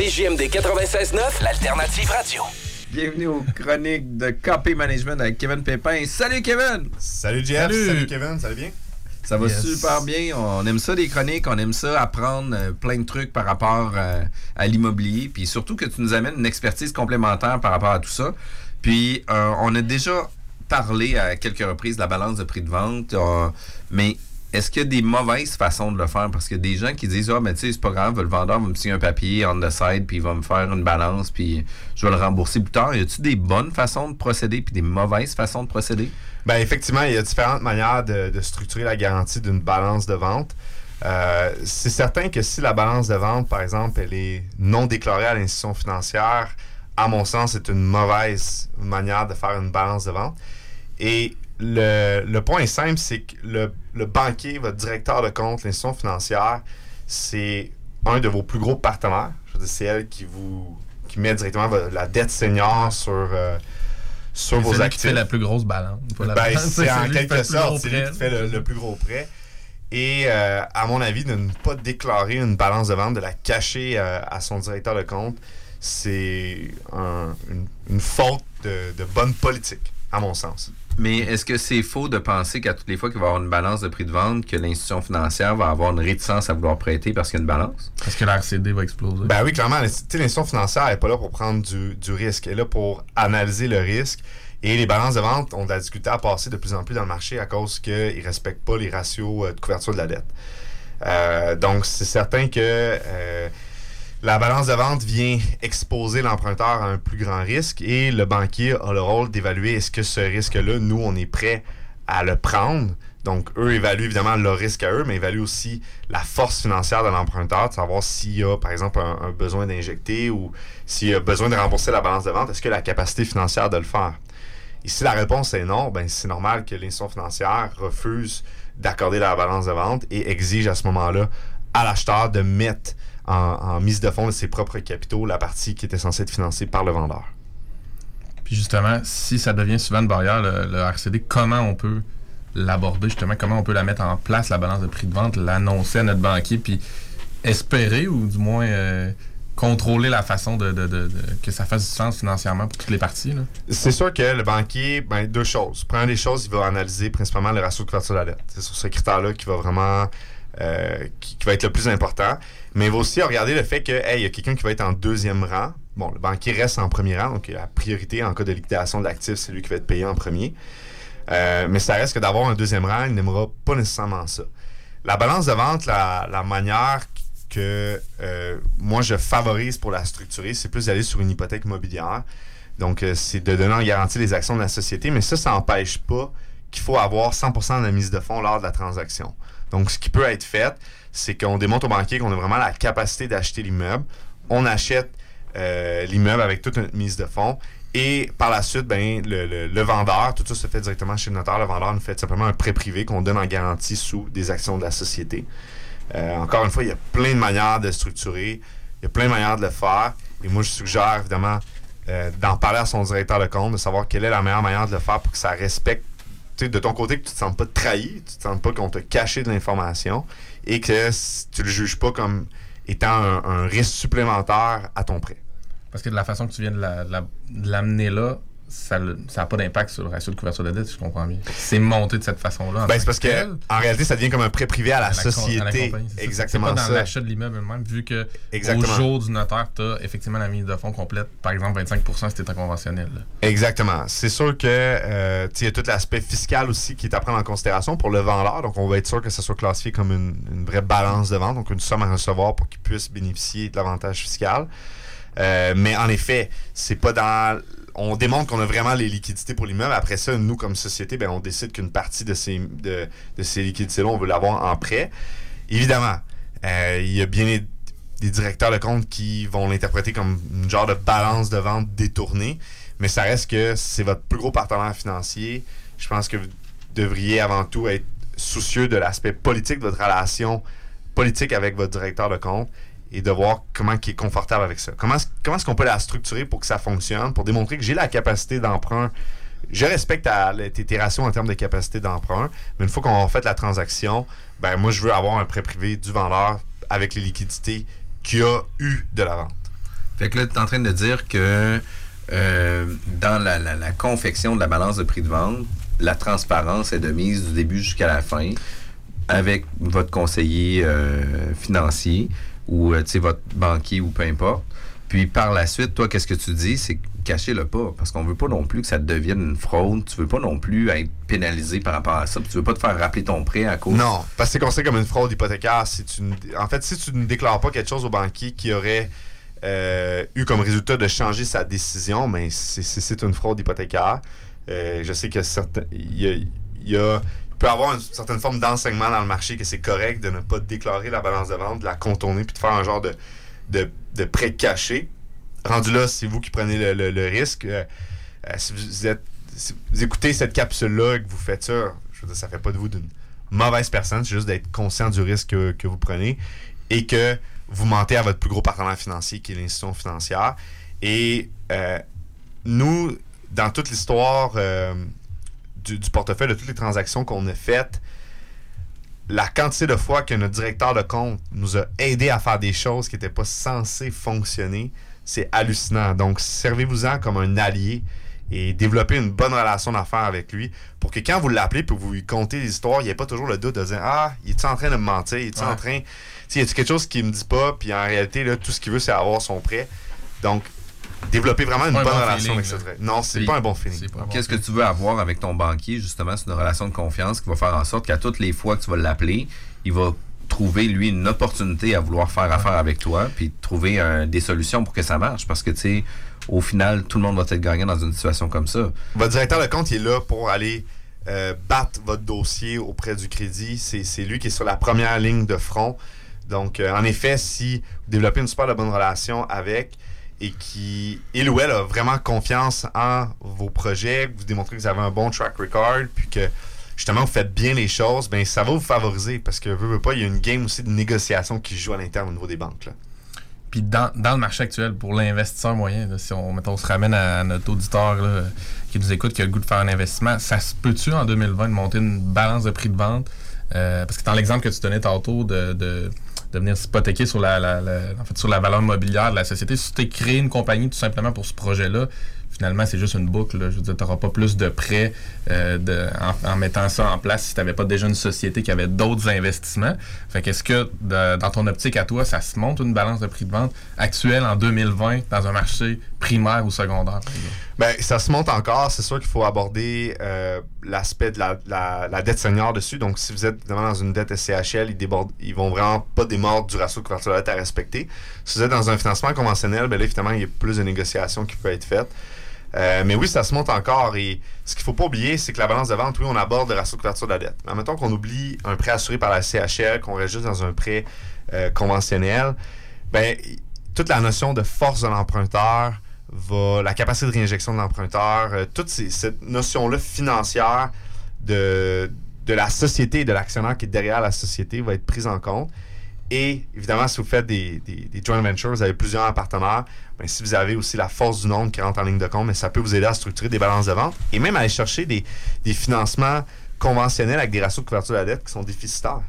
CGMD 96.9, l'alternative radio. Bienvenue aux chroniques de Copy Management avec Kevin Pépin. Salut Kevin! Salut Jeff, salut, Kevin, ça va bien? Ça va Yes. super bien. On aime ça des chroniques, on aime ça apprendre euh, plein de trucs par rapport euh, à l'immobilier. Puis surtout que tu nous amènes une expertise complémentaire par rapport à tout ça. Puis euh, on a déjà parlé à quelques reprises de la balance de prix de vente. euh, mais est-ce qu'il y a des mauvaises façons de le faire? Parce qu'il y a des gens qui disent Ah, mais tu sais, c'est pas grave, le vendeur va me signer un papier on the side, puis il va me faire une balance, puis je vais le rembourser plus tard. Y a-tu des bonnes façons de procéder, puis des mauvaises façons de procéder? Ben effectivement, il y a différentes manières de, de structurer la garantie d'une balance de vente. Euh, c'est certain que si la balance de vente, par exemple, elle est non déclarée à l'institution financière, à mon sens, c'est une mauvaise manière de faire une balance de vente. Et le, le point simple, c'est que le, le banquier, votre directeur de compte, l'institution financière, c'est un de vos plus gros partenaires. C'est elle qui vous qui met directement la dette senior sur, euh, sur C'est vos actifs. fait la plus grosse balance. Ben, c'est en quelque sorte, c'est lui qui fait le, le plus gros prêt. Et euh, à mon avis, de ne pas déclarer une balance de vente, de la cacher euh, à son directeur de compte, c'est un- une, une faute de, de bonne politique, à mon sens. Mais est-ce que c'est faux de penser qu'à toutes les fois qu'il va y avoir une balance de prix de vente, que l'institution financière va avoir une réticence à vouloir prêter parce qu'il y a une balance? Parce que la RCD va exploser. Ben oui, clairement, l'inst- tu sais, l'institution financière n'est pas là pour prendre du, du risque. Elle est là pour analyser le risque. Et les balances de vente ont de la difficulté à passer de plus en plus dans le marché à cause qu'ils ne respectent pas les ratios euh, de couverture de la dette. Euh, donc, c'est certain que euh, la balance de vente vient exposer l'emprunteur à un plus grand risque et le banquier a le rôle d'évaluer est-ce que ce risque-là, nous, on est prêt à le prendre Donc, eux évaluent évidemment leur risque à eux, mais évaluent aussi la force financière de l'emprunteur, de savoir s'il y a, par exemple, un, besoin d'injecter ou s'il y a besoin de rembourser la balance de vente, est-ce qu'il a la capacité financière de le faire? Et si la réponse est non, ben c'est normal que l'institution financière refuse d'accorder la balance de vente et exige à ce moment-là à l'acheteur de mettre en, en mise de fonds de ses propres capitaux la partie qui était censée être financée par le vendeur. Puis justement, si ça devient souvent une barrière, le, le RCD, comment on peut l'aborder justement, comment on peut la mettre en place, la balance de prix de vente, l'annoncer à notre banquier, puis espérer ou du moins euh, contrôler la façon de, de- de- de- que ça fasse du sens financièrement pour toutes les parties. C'est sûr que le banquier, ben, deux choses. Première des choses, il va analyser principalement le ratio de couverture de la dette. C'est sur ce critère-là qui va vraiment euh, qui, va être le plus important. Mais il va aussi regarder le fait que hey, il y a quelqu'un qui va être en deuxième rang. Bon, le banquier reste en premier rang, donc la priorité en cas de liquidation de l'actif, c'est lui qui va être payé en premier. Euh, mais ça reste que d'avoir un deuxième rang, il n'aimera pas nécessairement ça. La balance de vente, la, manière que euh, moi je favorise pour la structurer, c'est plus d'aller sur une hypothèque immobilière. Donc, c'est de donner en garantie les actions de la société, mais ça, ça n'empêche pas qu'il faut avoir 100% de la mise de fonds lors de la transaction. Donc, ce qui peut être fait, c'est qu'on démontre au banquier qu'on a vraiment la capacité d'acheter l'immeuble. On achète euh, l'immeuble avec toute notre mise de fonds. Et par la suite, ben, le, le- vendeur, tout ça se fait directement chez le notaire. Le vendeur nous fait simplement un prêt privé qu'on donne en garantie sous des actions de la société. Euh, encore une fois, il y a plein de manières de structurer. Il y a plein de manières de le faire. Et moi, je suggère évidemment euh, d'en parler à son directeur de compte, de savoir quelle est la meilleure manière de le faire pour que ça respecte de ton côté que tu te sens pas trahi, tu te sens pas qu'on t'a caché de l'information et que tu le juges pas comme étant un, risque supplémentaire à ton prêt. Parce que de la façon que tu viens de l'amener là, ça n'a pas d'impact sur le ratio de couverture de dette, si je comprends bien. C'est monté de cette façon-là. en Ben, c'est parce que en réalité, ça devient comme un prêt privé à la, à la con- à la société. Exactement C'est pas dans l'achat de l'immeuble même, vu que Exactement. au jour du notaire, tu as effectivement la mise de fonds complète, par exemple 25 si tu un conventionnel. là. Exactement. C'est sûr que euh, il y a tout l'aspect fiscal aussi qui est à prendre en considération pour le vendeur. Donc, on va être sûr que ça soit classifié comme une, une vraie balance de vente, donc une somme à recevoir pour qu'il puisse bénéficier de l'avantage fiscal. Euh, mais en effet, c'est pas dans. On démontre qu'on a vraiment les liquidités pour l'immeuble. Après ça, nous, comme société, ben, on décide qu'une partie de ces, de, de ces liquidités-là, on veut l'avoir en prêt. Évidemment, euh, il y a bien des, des directeurs de compte qui vont l'interpréter comme une genre de balance de vente détournée, mais ça reste que c'est votre plus gros partenaire financier. Je pense que vous devriez avant tout être soucieux de l'aspect politique de votre relation politique avec votre directeur de compte et de voir comment il est confortable avec ça. Comment, est-ce- comment est-ce qu'on peut la structurer pour que ça fonctionne, pour démontrer que j'ai la capacité d'emprunt. Je respecte tes, ratios en termes de capacité d'emprunt, mais une fois qu'on a fait la transaction, ben moi je veux avoir un prêt privé du vendeur avec les liquidités qu'il a eu de la vente. Fait que là, tu es en train de dire que euh, dans la, la- la confection de la balance de prix de vente, la transparence est de mise du début jusqu'à la fin avec votre conseiller euh, financier ou euh, votre banquier ou peu importe. Puis par la suite, toi, qu'est-ce que tu dis? C'est cachez-le pas. Parce qu'on veut pas non plus que ça devienne une fraude. Tu veux pas non plus être pénalisé par rapport à ça. Puis tu veux pas te faire rappeler ton prêt à cause. Non, parce que c'est considéré comme une fraude hypothécaire. Tu, en fait, si tu ne déclares pas quelque chose au banquier qui aurait euh, eu comme résultat de changer sa décision, mais c'est- c'est une fraude hypothécaire. Euh, je sais que certains, il y a, peut avoir une certaine forme d'enseignement dans le marché que c'est correct de ne pas déclarer la balance de vente, de la contourner, puis de faire un genre de, de, prêt caché. Rendu là, c'est vous qui prenez le, risque. Euh, euh, si vous êtes si vous écoutez cette capsule-là et que vous faites ça, je veux dire, ça fait pas de vous d'une mauvaise personne, c'est juste d'être conscient du risque que, vous prenez et que vous mentez à votre plus gros partenaire financier qui est l'institution financière. Et euh, nous, dans toute l'histoire du, du portefeuille, de toutes les transactions qu'on a faites, la quantité de fois que notre directeur de compte nous a aidé à faire des choses qui n'étaient pas censées fonctionner, c'est hallucinant. Donc, servez-vous-en comme un allié et développez une bonne relation d'affaires avec lui pour que quand vous l'appelez et vous lui contez les histoires, il n'y ait pas toujours le doute de dire Ah, il est en train de me mentir? Il est en Ouais. train. Tu sais, y a quelque chose qu'il me dit pas Puis en réalité, là, tout ce qu'il veut, c'est avoir son prêt. Donc, développer vraiment une bonne bon relation feeling, avec ce là. trait. Non, c'est pas un bon feeling. Bon. Qu'est-ce que tu veux avoir avec ton banquier, justement? C'est une relation de confiance qui va faire en sorte qu'à toutes les fois que tu vas l'appeler, il va trouver, lui, une opportunité à vouloir faire affaire avec toi, puis trouver un- des solutions pour que ça marche. Parce que, tu sais, au final, tout le monde va être gagnant dans une situation comme ça. Votre directeur de compte il est là pour aller euh, battre votre dossier auprès du crédit. C'est c'est lui qui est sur la première ligne de front. Donc, euh, en effet, si vous développez une super de bonne relation avec et qui, il ou elle a vraiment confiance en vos projets, vous démontrez que vous avez un bon track record, puis que justement vous faites bien les choses, ben ça va vous favoriser parce que, veux, veux pas, il y a une game aussi de négociation qui joue à l'interne au niveau des banques. Là. Puis dans, dans le marché actuel, pour l'investisseur moyen, si on, mettons, on se ramène à, notre auditeur là, qui nous écoute, qui a le goût de faire un investissement, ça se peut-tu en 2020 de monter une balance de prix de vente? Euh, parce que dans l'exemple que tu donnais tantôt de, de, de venir s'hypothéquer sur la, la- la- en fait, sur la valeur mobilière de la société, si tu créé une compagnie tout simplement pour ce projet-là, finalement, c'est juste une boucle. là. Je veux dire, tu n'auras pas plus de prêts euh, en, en mettant ça en place si tu n'avais pas déjà une société qui avait d'autres investissements. Fait qu'est-ce que, de- dans ton optique à toi, ça se monte une balance de prix de vente actuelle en 2020 dans un marché primaire ou secondaire? Ben, ça se monte encore. C'est sûr qu'il faut aborder euh, l'aspect de la, la- dette senior dessus. Donc, si vous êtes dans une dette SCHL, ils, débordent, ils vont vraiment pas démordre du ratio de couverture de la dette à respecter. Si vous êtes dans un financement conventionnel, ben là, évidemment, il y a plus de négociations qui peuvent être faites. Euh, mais oui, ça se monte encore. Et ce qu'il faut pas oublier, c'est que la balance de vente, oui, on aborde le ratio de couverture de la dette. Mais mettons qu'on oublie un prêt assuré par la CHL, qu'on reste juste dans un prêt euh, conventionnel, ben, toute la notion de force de l'emprunteur, la capacité de réinjection de l'emprunteur, euh, toute ces- cette notion-là financière de, de la société et de l'actionnaire qui est derrière la société va être prise en compte. Et évidemment, si vous faites des, des, joint ventures, vous avez plusieurs partenaires, ben, si vous avez aussi la force du nombre qui rentre en ligne de compte, ben, ça peut vous aider à structurer des balances de vente et même à aller chercher des, des financements conventionnels avec des ratios de couverture de la dette qui sont déficitaires.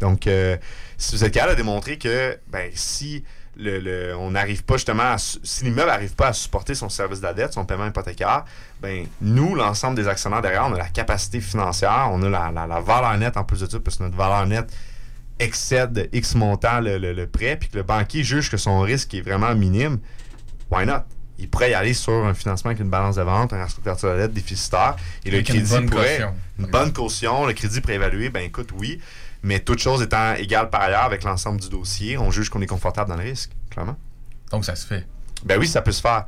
Donc, euh, si vous êtes capable de démontrer que ben, si le, le- on n'arrive pas justement à, si l'immeuble n'arrive pas à supporter son service de la dette, son paiement hypothécaire, ben nous, l'ensemble des actionnaires derrière, on a la capacité financière, on a la, la- la valeur nette en plus de ça, parce que notre valeur nette excède de X montant le, le- prêt, puis que le banquier juge que son risque est vraiment minime, why not? Il pourrait y aller sur un financement avec une balance de vente, un ratio de la dette déficitaire, et le une crédit bonne pourrait... caution. Une bonne caution, le crédit préévalué, ben écoute, oui, mais toute chose étant égale par ailleurs avec l'ensemble du dossier, on juge qu'on est confortable dans le risque, clairement. Donc, ça se fait. Ben oui, ça peut se faire.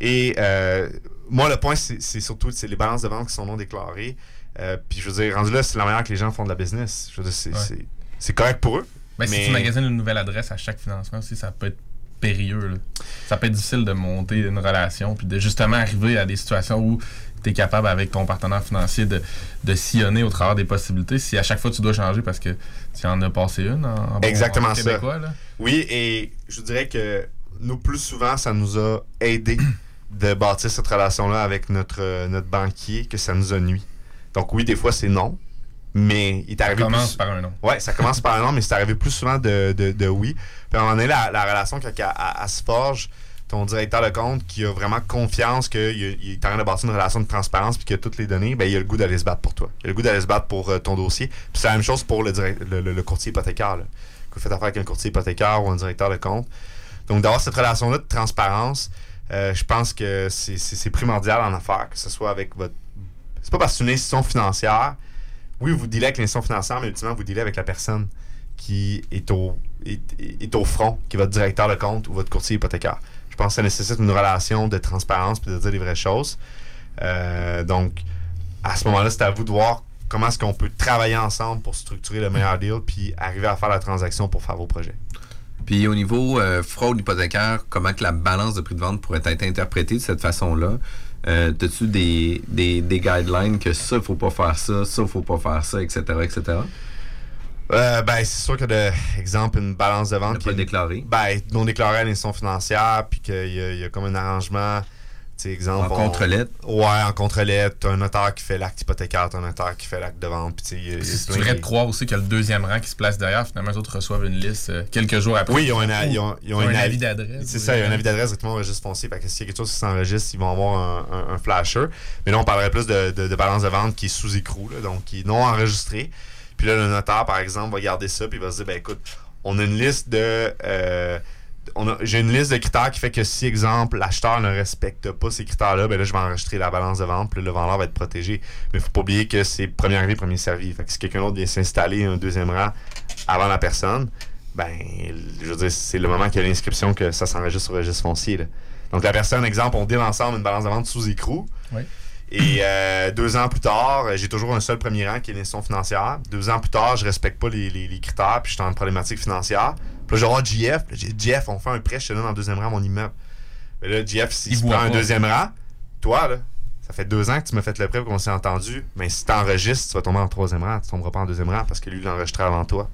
Et euh, moi, le point, c'est surtout c'est les balances de vente qui sont non déclarées. Euh, Puis je veux dire, rendu là, c'est la manière que les gens font de la business. Je veux dire, c'est Ouais. correct pour eux. Ben, Si tu magasines une nouvelle adresse à chaque financement aussi, ça peut être périlleux. là. Ça peut être difficile de monter une relation puis de justement arriver à des situations où tu es capable avec ton partenaire financier de, de sillonner au travers des possibilités. Si à chaque fois tu dois changer parce que tu en as passé une en, en Exactement en ça. québécois, là. Oui, et je dirais que nous, plus souvent, ça nous a aidé de bâtir cette relation-là avec notre, notre banquier que ça nous a nuit. Donc oui, des fois, c'est non, mais il est arrivé commence plus- par un non. Ouais, ça commence par un non, mais c'est arrivé plus souvent de, de, de oui. Puis à un moment donné, la, la relation, quand elle, elle- elle se forge, ton directeur de compte qui a vraiment confiance qu'il est en train de bâtir une relation de transparence puis a toutes les données, ben, il a le goût d'aller se battre pour toi. Il a le goût d'aller se battre pour euh, ton dossier. Puis c'est la même chose pour le, le, courtier hypothécaire. Là. Que vous faites affaire avec un courtier hypothécaire ou un directeur de compte. Donc d'avoir cette relation-là de transparence, euh, je pense que c'est- primordial en affaires, que ce soit avec votre... C'est pas parce que c'est une institution financière. Oui, vous dealez avec l'institution financière, mais ultimement, vous dealez avec la personne qui est au, est au front, qui est votre directeur de compte ou votre courtier hypothécaire. Je pense que ça nécessite une relation de transparence puis de dire les vraies choses. Euh, donc, à ce moment-là, c'est à vous de voir comment est-ce qu'on peut travailler ensemble pour structurer le meilleur deal puis arriver à faire la transaction pour faire vos projets. Puis au niveau euh, fraude hypothécaire, comment que la balance de prix de vente pourrait être interprétée de cette façon-là? Euh, As-tu des, des, des guidelines que ça, il faut pas faire ça, ça, il faut pas faire ça, etc., etc.? Euh, ben, c'est sûr que, de, exemple, une balance de vente qui pas est déclarée. Ben, non déclarée à l'institution financière, puis qu'il y, a- il y a comme un arrangement, tu sais, exemple. En on- contre-lettre? Ouais, en contre-lettre. T'as un notaire qui fait l'acte hypothécaire, t'as un notaire qui fait l'acte de vente, puis tu sais, il y a- il y a Si tu voudrais de- te croire aussi qu'il y a le deuxième rang qui se place derrière, finalement, les autres reçoivent une liste euh, quelques jours après. Oui, ils ont un, a- ils ont, ils ont un un avis d'adresse. C'est ça, il y a un avis d'adresse directement au registre foncier. Fait que s'il y a quelque chose qui s'enregistre, ils vont avoir un, un- un flasher. Mais là, on parlerait plus de, de- de balance de vente qui est sous écrou, là, donc qui est non enregistré. Puis là, le notaire, par exemple, va garder ça, puis il va se dire, ben écoute, on a une liste de. euh, J'ai une liste de critères qui fait que si, exemple, l'acheteur ne respecte pas ces critères-là, ben là, je vais enregistrer la balance de vente, puis le vendeur va être protégé. Mais il faut pas oublier que c'est premier arrivé, premier servi. Fait que si quelqu'un d'autre vient s'installer un deuxième rang avant la personne, ben, je veux dire, c'est le moment qu'il y a l'inscription que ça s'enregistre sur le registre foncier. Donc, la personne, exemple, on deal ensemble une balance de vente sous écrou. Oui. Et euh, deux ans plus tard, j'ai toujours un seul premier rang qui est l'institution financière. Deux ans plus tard, je respecte pas les, les- les critères, puis je suis en problématique financière. Puis là, je vais voir JF. JF, on fait un prêt, je te donne en deuxième rang mon immeuble. Mais là, JF, s'il se prend un deuxième rang, toi, là, ça fait deux ans que tu m'as fait le prêt qu'on s'est entendu. Mais si tu enregistres, tu vas tomber en troisième rang. Tu tomberas pas en deuxième rang parce que lui, il enregistré avant toi.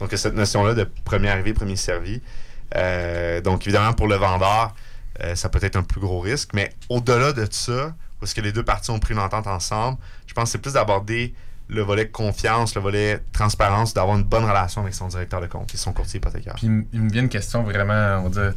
Donc, il y a cette notion-là de premier arrivé, premier servi. Euh, donc, évidemment, pour le vendeur, euh, ça peut être un plus gros risque. Mais au-delà de ça, parce que les deux parties ont pris une entente ensemble, je pense que c'est plus d'aborder le volet confiance, le volet transparence, d'avoir une bonne relation avec son directeur de compte et son courtier hypothécaire. Puis il me- vient une question vraiment, on va dire,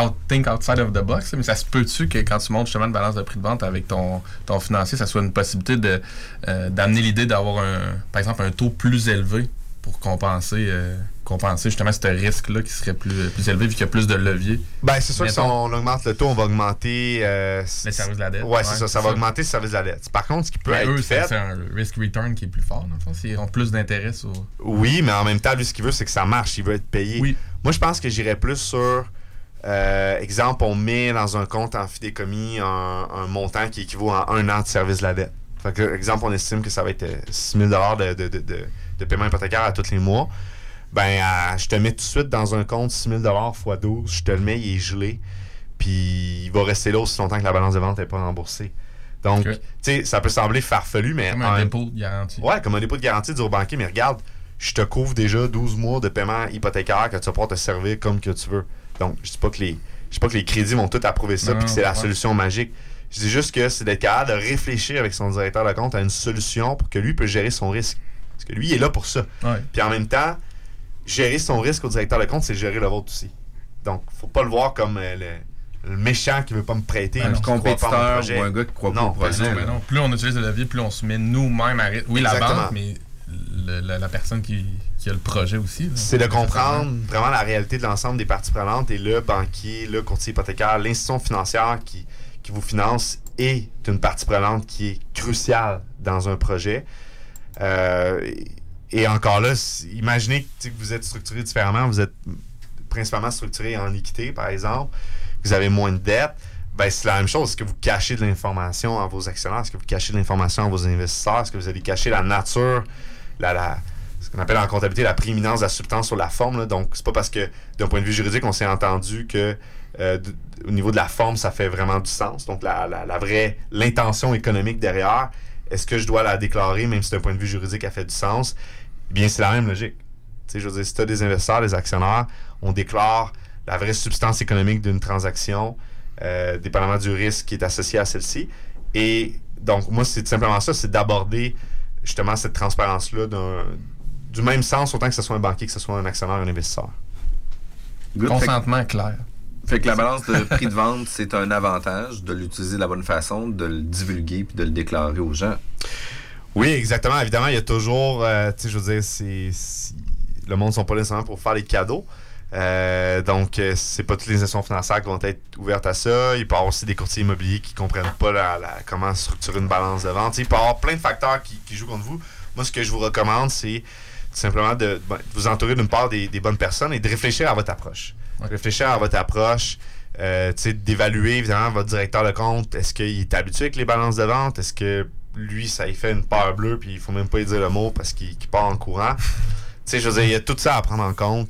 out, think outside of the box, mais ça se peut-tu que quand tu montes justement une balance de prix de vente avec ton, ton financier, ça soit une possibilité de euh, d'amener l'idée d'avoir un, par exemple, un taux plus élevé pour compenser, euh, compenser justement ce risque-là qui serait plus, plus élevé vu qu'il y a plus de levier. Ben, c'est sûr que si on augmente le taux, on va augmenter. euh, Les services de la dette. Ouais, c'est Ouais, ça, ça c'est va ça. augmenter le service de la dette. Par contre, ce qui peut Mais être eux, c'est fait. c'est un risk-return qui est plus fort, dans le fond. Ils ont plus d'intérêt sur. Oui, mais en même temps, lui, ce qu'il veut, c'est que ça marche. Il veut être payé. Moi, je pense que j'irais plus sur. euh, exemple, on met dans un compte en fidécommis un, un montant qui équivaut à un an de service de la dette. Fait que, exemple, on estime que ça va être euh, 6 000 de, de, de, de, de paiement hypothécaire à tous les mois. Ben, à- je te mets tout de suite dans un compte 6 000 x 12. Je te le mets, il est gelé. Puis il va rester là aussi longtemps que la balance de vente n'est pas remboursée. Donc, tu sais, ça peut sembler farfelu, mais. Comme un dépôt de garantie. Ouais, comme un dépôt de garantie du banquier, mais regarde, je te couvre déjà 12 mois de paiement hypothécaire que tu vas pouvoir te servir comme que tu veux. Donc, je dis pas que les, je dis pas que les crédits vont tout approuver ça puis que c'est la ouais. solution magique. Je dis juste que c'est d'être capable de réfléchir avec son directeur de compte à une solution pour que lui puisse gérer son risque. Lui, il est là pour ça. Ouais. Puis en même temps, gérer son risque au directeur de compte, c'est gérer le vôtre aussi. Donc, faut pas le voir comme euh, le, le méchant qui veut pas me prêter. Un puis qui croit pas en mon compétiteur ou un gars qui croit pas au projet, Non, ben non. Plus on utilise le levier, plus on se met nous-mêmes à risque. Oui, la Exactement. banque, mais le- la, la personne qui, qui a le projet aussi. C'est de comprendre vraiment la réalité de l'ensemble des parties prenantes et le banquier, le courtier hypothécaire, l'institution financière qui, qui vous finance est une partie prenante qui est cruciale dans un projet. Euh, et- encore là, imaginez que, vous êtes structuré différemment, vous êtes principalement structuré en équité, par exemple, vous avez moins de dettes, ben c'est la même chose. Est-ce que vous cachez de l'information à vos actionnaires? Est-ce que vous cachez de l'information à vos investisseurs? Est-ce que vous allez cacher la nature, la, la- ce qu'on appelle en comptabilité la prééminence de la substance sur la forme? Donc, c'est pas parce que, d'un point de vue juridique, on s'est entendu que euh, au niveau de la forme, ça fait vraiment du sens. Donc, la- la vraie, l'intention économique derrière, est-ce que je dois la déclarer, même si d'un point de vue juridique, elle fait du sens? Eh bien, c'est la même logique. Tu sais, je veux dire, si tu as des investisseurs, des actionnaires, on déclare la vraie substance économique d'une transaction, euh, dépendamment du risque qui est associé à celle-ci. Et donc, moi, c'est tout simplement ça, c'est d'aborder justement cette transparence-là d'un- du même sens, autant que ce soit un banquier, que ce soit un actionnaire, un investisseur. Good. Consentement clair. Fait que la balance de prix de vente, c'est un avantage de l'utiliser de la bonne façon, de le divulguer puis de le déclarer aux gens. Oui, exactement. Évidemment, il y a toujours, euh, tu sais, je veux dire, le monde ne sont pas nécessairement pour faire des cadeaux. Euh, donc, euh, c'est pas toutes les institutions financières qui vont être ouvertes à ça. Il peut y avoir aussi des courtiers immobiliers qui comprennent pas la- la- comment structurer une balance de vente. Il peut y avoir plein de facteurs qui jouent contre vous. Moi, ce que je vous recommande, c'est tout simplement de, ben, de vous entourer d'une part des, des bonnes personnes et de réfléchir à votre approche. Réfléchir à votre approche, euh, d'évaluer évidemment votre directeur de compte. Est-ce qu'il est habitué avec les balances de vente? Est-ce que lui, ça lui fait une peur bleue puis il faut même pas lui dire le mot parce qu'il part en courant? tu sais, je veux dire, il y a tout ça à prendre en compte.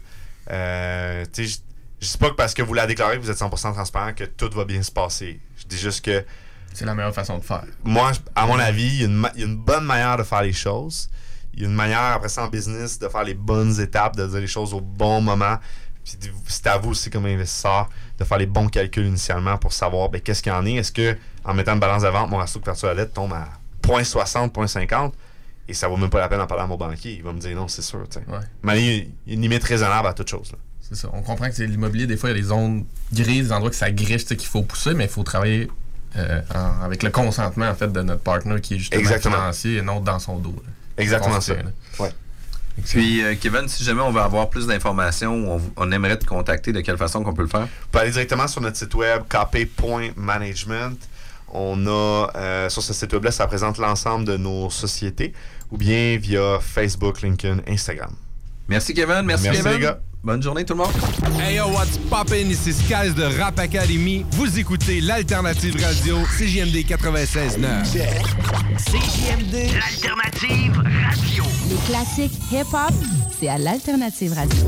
Euh, je- je sais pas que parce que vous la déclarez que vous êtes 100% transparent que tout va bien se passer. Je dis juste que C'est la meilleure façon de faire. moi, à mon avis, y, il y a une bonne manière de faire les choses. Il y a une manière, après ça, en business, de faire les bonnes étapes, de dire les choses au bon moment. Puis c'est à vous aussi, comme investisseur, de faire les bons calculs initialement pour savoir ben, qu'est-ce qu'il y en est. Est-ce que en mettant une balance de vente, mon ratio de couverture à la dette tombe à 0.60, 0.50 et ça vaut même pas la peine d'en parler à mon banquier. Il va me dire non, c'est sûr. tu sais. Mais il y a une limite raisonnable à toute chose. là. C'est ça. On comprend que c'est l'immobilier, des fois, il y a des zones grises, des endroits que ça griche, qu'il faut pousser, mais il faut travailler euh, en- avec le consentement, en fait, de notre partenaire qui est justement Exactement. financier et non dans son dos. là. Exactement On ça. Ouais. Puis, euh, Kevin, si jamais on veut avoir plus d'informations ou on, on aimerait te contacter, de quelle façon qu'on peut le faire? Vous pouvez aller directement sur notre site web kp.management. On a euh, sur ce site web-là, ça présente l'ensemble de nos sociétés ou bien via Facebook, LinkedIn, Instagram. Merci Kevin, merci, Merci Kevin. les gars. Bonne journée tout le monde. Hey yo, what's poppin'? Ici Skies de Rap Academy. Vous écoutez l'Alternative Radio, CJMD 96.9. CJMD, l'alternative radio. Les classiques hip-hop, c'est à l'Alternative Radio.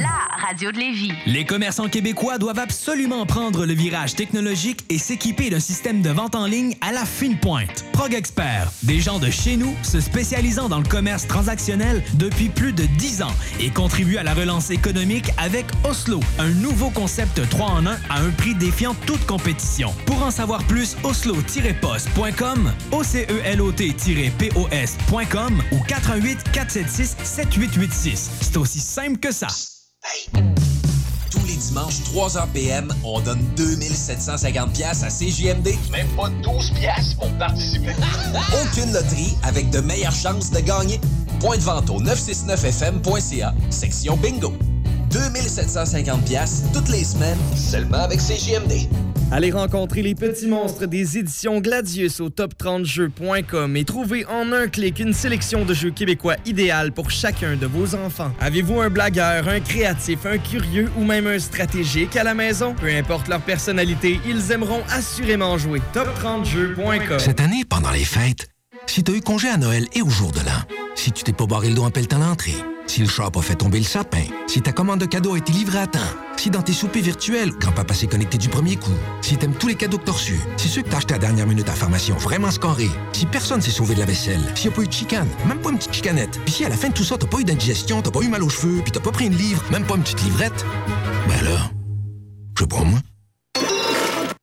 La radio de Lévis. Les commerçants québécois doivent absolument prendre le virage technologique et s'équiper d'un système de vente en ligne à la fine pointe. Prog Expert, des gens de chez nous se spécialisant dans le commerce transactionnel depuis plus de 10 ans et contribuent à la relance économique avec Oslo, un nouveau concept 3 en 1 à un prix défiant toute compétition. Pour en savoir plus, oslo-post.com, OCELOT-POS.com ou 88 476 7886. C'est aussi simple que ça. Tous les dimanches, 3h PM, on donne 2750 pièces à CJMD. Même pas 12 pièces pour participer. Aucune loterie avec de meilleures chances de gagner. Point de vente au 969fm.ca, section bingo. 2750 pièces toutes les semaines, seulement avec CJMD. Allez rencontrer les petits monstres des éditions Gladius au top30jeux.com et trouvez en un clic une sélection de jeux québécois idéal pour chacun de vos enfants. Avez-vous un blagueur, un créatif, un curieux ou même un stratégique à la maison? Peu importe leur personnalité, ils aimeront assurément jouer. Top30jeux.com Cette année, pendant les fêtes, si t'as eu congé à Noël et au jour de l'an, si tu t'es pas barré le dos en pelletant l'entrée, si le chat a fait tomber le sapin, si ta commande de cadeau a été livrée à temps, si dans tes soupers virtuels, grand-papa s'est connecté du premier coup, si t'aimes tous les cadeaux que t'as si ceux que t'as achetés à dernière minute à la ont vraiment scoré, si personne s'est sauvé de la vaisselle, s'il n'y a pas eu de chicane, même pas une petite chicanette, puis si à la fin de tout ça, t'as pas eu d'indigestion, t'as pas eu mal aux cheveux, puis t'as pas pris une livre, même pas une petite livrette, ben là, je sais pas moi.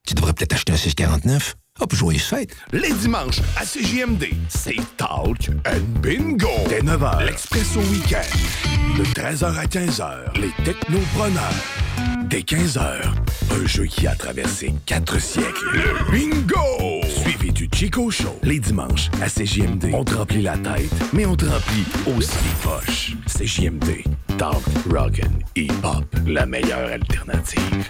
Tu devrais peut-être acheter un 649. Hop, joyeuse fête. Les dimanches à CJMD, c'est Talk and Bingo. Dès 9h, l'Expresso Week-end. De 13h à 15h, les Technopreneurs. Dès 15h, un jeu qui a traversé quatre siècles. Le Bingo! Suivi du Chico Show. Les dimanches à CJMD, on te remplit la tête, mais on te remplit aussi les poches. CJMD, Talk, Rock and Hip-Hop, la meilleure alternative.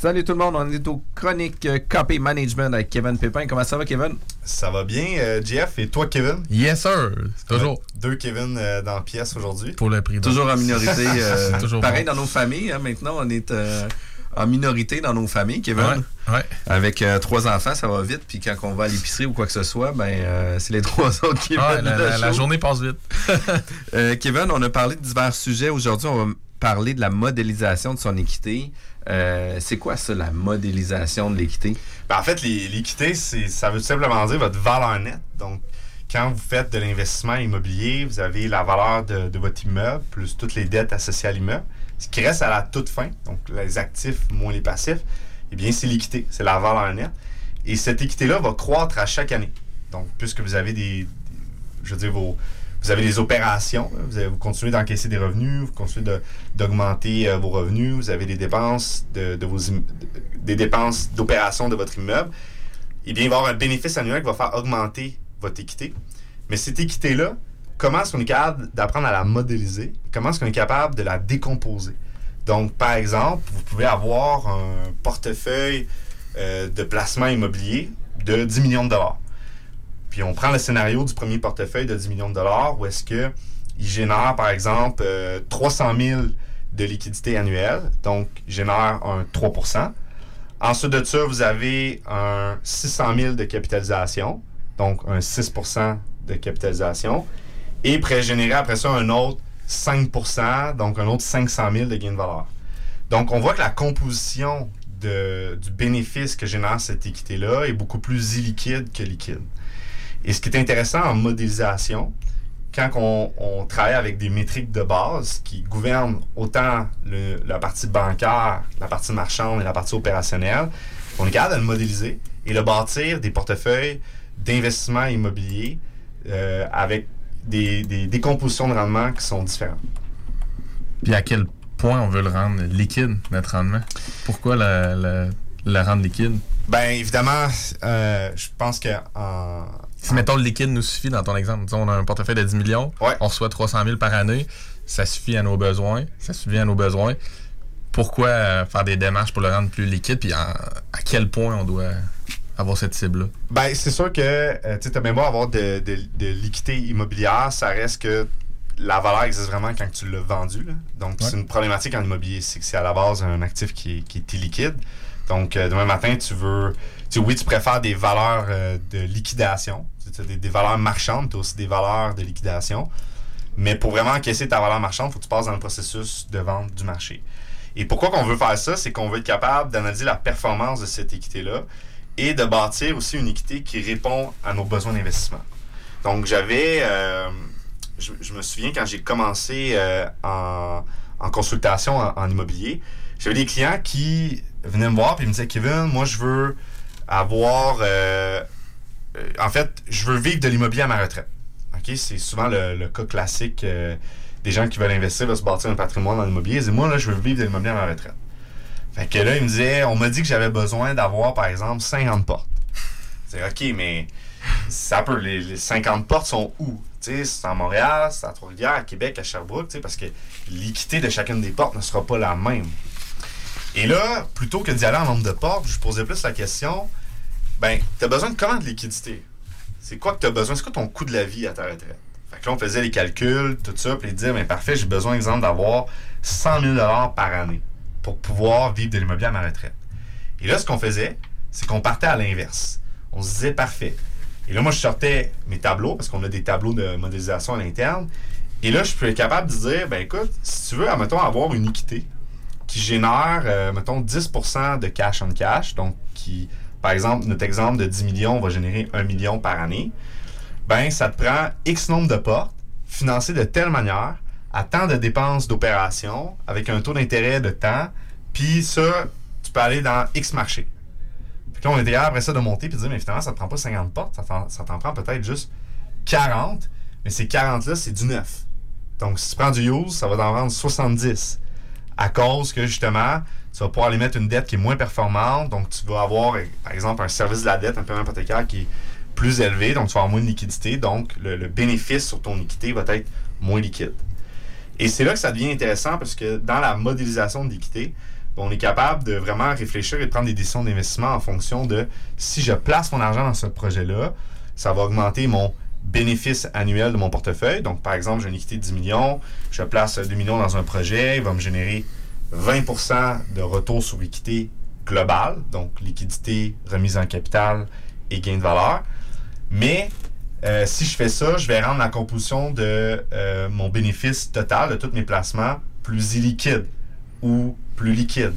Salut tout le monde, on est au chronique euh, Copy Management avec Kevin Pépin. Comment ça va, Kevin? Ça va bien, euh, Jeff. Et toi, Kevin? Yes, sir. Toujours. Deux Kevin euh, dans la pièce aujourd'hui. Pour le prix. Toujours en minorité. euh, Toujours pareil bon. dans nos familles. hein, maintenant, on est euh, en minorité dans nos familles, Kevin. Ouais, ouais. Avec euh, trois enfants, ça va vite. Puis quand on va à l'épicerie ou quoi que ce soit, ben euh, c'est les trois autres qui Ouais, viennent la, journée passe vite. Euh, Kevin, on a parlé de divers sujets. Aujourd'hui, on va parler de la modélisation de son équité. Euh, c'est quoi ça, la modélisation de l'équité? Ben, en fait, l'équité, ça veut simplement dire votre valeur nette. Donc, quand vous faites de l'investissement immobilier, vous avez la valeur de, de votre immeuble plus toutes les dettes associées à l'immeuble. Ce qui reste à la toute fin, donc les actifs moins les passifs, eh bien, c'est l'équité, c'est la valeur nette. Et cette équité-là va croître à chaque année. Donc, puisque vous avez des- je veux dire, vos, vous avez des opérations, vous, continuez d'encaisser des revenus, vous continuez d'augmenter euh, vos revenus, vous avez des dépenses de, de vos des dépenses d'opération de votre immeuble, eh bien, il va y avoir un bénéfice annuel qui va faire augmenter votre équité. Mais cette équité-là, comment est-ce qu'on est capable d'apprendre à la modéliser? Comment est-ce qu'on est capable de la décomposer? Donc, par exemple, vous pouvez avoir un portefeuille euh, de placement immobilier de 10 millions de dollars. On prend le scénario du premier portefeuille de 10 millions de dollars où est-ce que il génère, par exemple, euh, 300 000 de liquidité annuelle. Donc, génère un 3% Ensuite de ça, vous avez un 600 000 de capitalisation. Donc, un 6% de capitalisation. Et pourrait générer après ça un autre 5% donc un autre 500 000 de gain de valeur. Donc, on voit que la composition du bénéfice que génère cette équité-là est beaucoup plus illiquide que liquide. Et ce qui est intéressant en modélisation, quand on, on travaille avec des métriques de base qui gouvernent autant le- la partie bancaire, la partie marchande et la partie opérationnelle, On est capable de le modéliser et de bâtir des portefeuilles d'investissement immobilier euh, avec des, des décompositions de rendement qui sont différentes. Puis à quel point on veut le rendre liquide, notre rendement? Pourquoi la- la- le rendre liquide? Ben évidemment, euh, je pense que en, Si, mettons, le liquide nous suffit dans ton exemple, disons, on a un portefeuille de 10 millions, on reçoit 300 000 par année, ça suffit à nos besoins, ça suffit à nos besoins. Pourquoi euh, faire des démarches pour le rendre plus liquide, puis en- à quel point on doit avoir cette cible-là? Ben, c'est sûr que euh, tu as même beau avoir de, de, de liquidité immobilière, ça reste que la valeur existe vraiment quand tu l'as vendu. là. Donc, c'est une problématique en immobilier, c'est que c'est à la base un actif qui est, qui est illiquide. Donc, euh, demain matin, tu veux. Tu, oui, tu préfères des valeurs euh, de liquidation. Des, des valeurs marchandes, tu as aussi des valeurs de liquidation. Mais pour vraiment encaisser ta valeur marchande, il faut que tu passes dans le processus de vente du marché. Et pourquoi qu'on veut faire ça? C'est qu'on veut être capable d'analyser la performance de cette équité-là et de bâtir aussi une équité qui répond à nos besoins d'investissement. Donc, j'avais. euh, je, me souviens quand j'ai commencé en, consultation en immobilier, j'avais des clients qui venaient me voir et me disaient Kevin, moi, je veux avoir. euh, euh, en fait, je veux vivre de l'immobilier à ma retraite. OK? C'est souvent le, le cas classique euh, des gens qui veulent investir, veulent se bâtir un patrimoine dans l'immobilier. Disent Moi, là, je veux vivre de l'immobilier à ma retraite. Fait que là, il me disait, on m'a dit que j'avais besoin d'avoir, par exemple, 50 portes. C'est OK, mais ça peut, les, les 50 portes sont où? C'est à Montréal, c'est à Trois-Rivières, à Québec, à Sherbrooke, parce que l'équité de chacune des portes ne sera pas la même. Et là, plutôt que d'y aller en nombre de portes, je posais plus la question, ben, t'as besoin de comment de liquidité? C'est quoi que t'as besoin? C'est quoi ton coût de la vie à ta retraite? Fait que là, on faisait les calculs, tout ça, puis dire, ben parfait, j'ai besoin, exemple, d'avoir 100 000 par année pour pouvoir vivre de l'immobilier à ma retraite. Et là, ce qu'on faisait, c'est qu'on partait à l'inverse. On se disait, parfait. Et là, moi, je sortais mes tableaux, parce qu'on a des tableaux de modélisation à l'interne. Et là, je être capable de dire, ben écoute, si tu veux, mettons, avoir une équité qui génère, euh, mettons, 10% de cash on cash, donc qui, par exemple, notre exemple de 10 millions va générer 1 million par année, ben ça te prend X nombre de portes, financées de telle manière, à tant de dépenses d'opération, avec un taux d'intérêt de temps, puis ça, tu peux aller dans X marché. Puis là, on était après ça de monter puis de dire, mais finalement, ça ne te prend pas 50 portes, ça t'en, ça t'en prend peut-être juste 40, mais ces 40-là, c'est du neuf. Donc, si tu prends du use, ça va t'en rendre 70. À cause que, justement, tu vas pouvoir aller mettre une dette qui est moins performante. Donc, tu vas avoir, par exemple, un service de la dette, un paiement hypothécaire qui est plus élevé. Donc, tu vas avoir moins de liquidité. Donc, le, le bénéfice sur ton équité va être moins liquide. Et c'est là que ça devient intéressant parce que dans la modélisation de l'équité, on est capable de vraiment réfléchir et de prendre des décisions d'investissement en fonction de si je place mon argent dans ce projet-là, ça va augmenter mon bénéfice annuel de mon portefeuille. Donc, par exemple, j'ai une équité de 10 millions, je place 2 millions dans un projet, il va me générer 20% de retour sur l'équité globale, donc liquidité, remise en capital et gain de valeur. Mais euh, si je fais ça, je vais rendre la composition de euh, mon bénéfice total de tous mes placements plus illiquide ou plus liquide.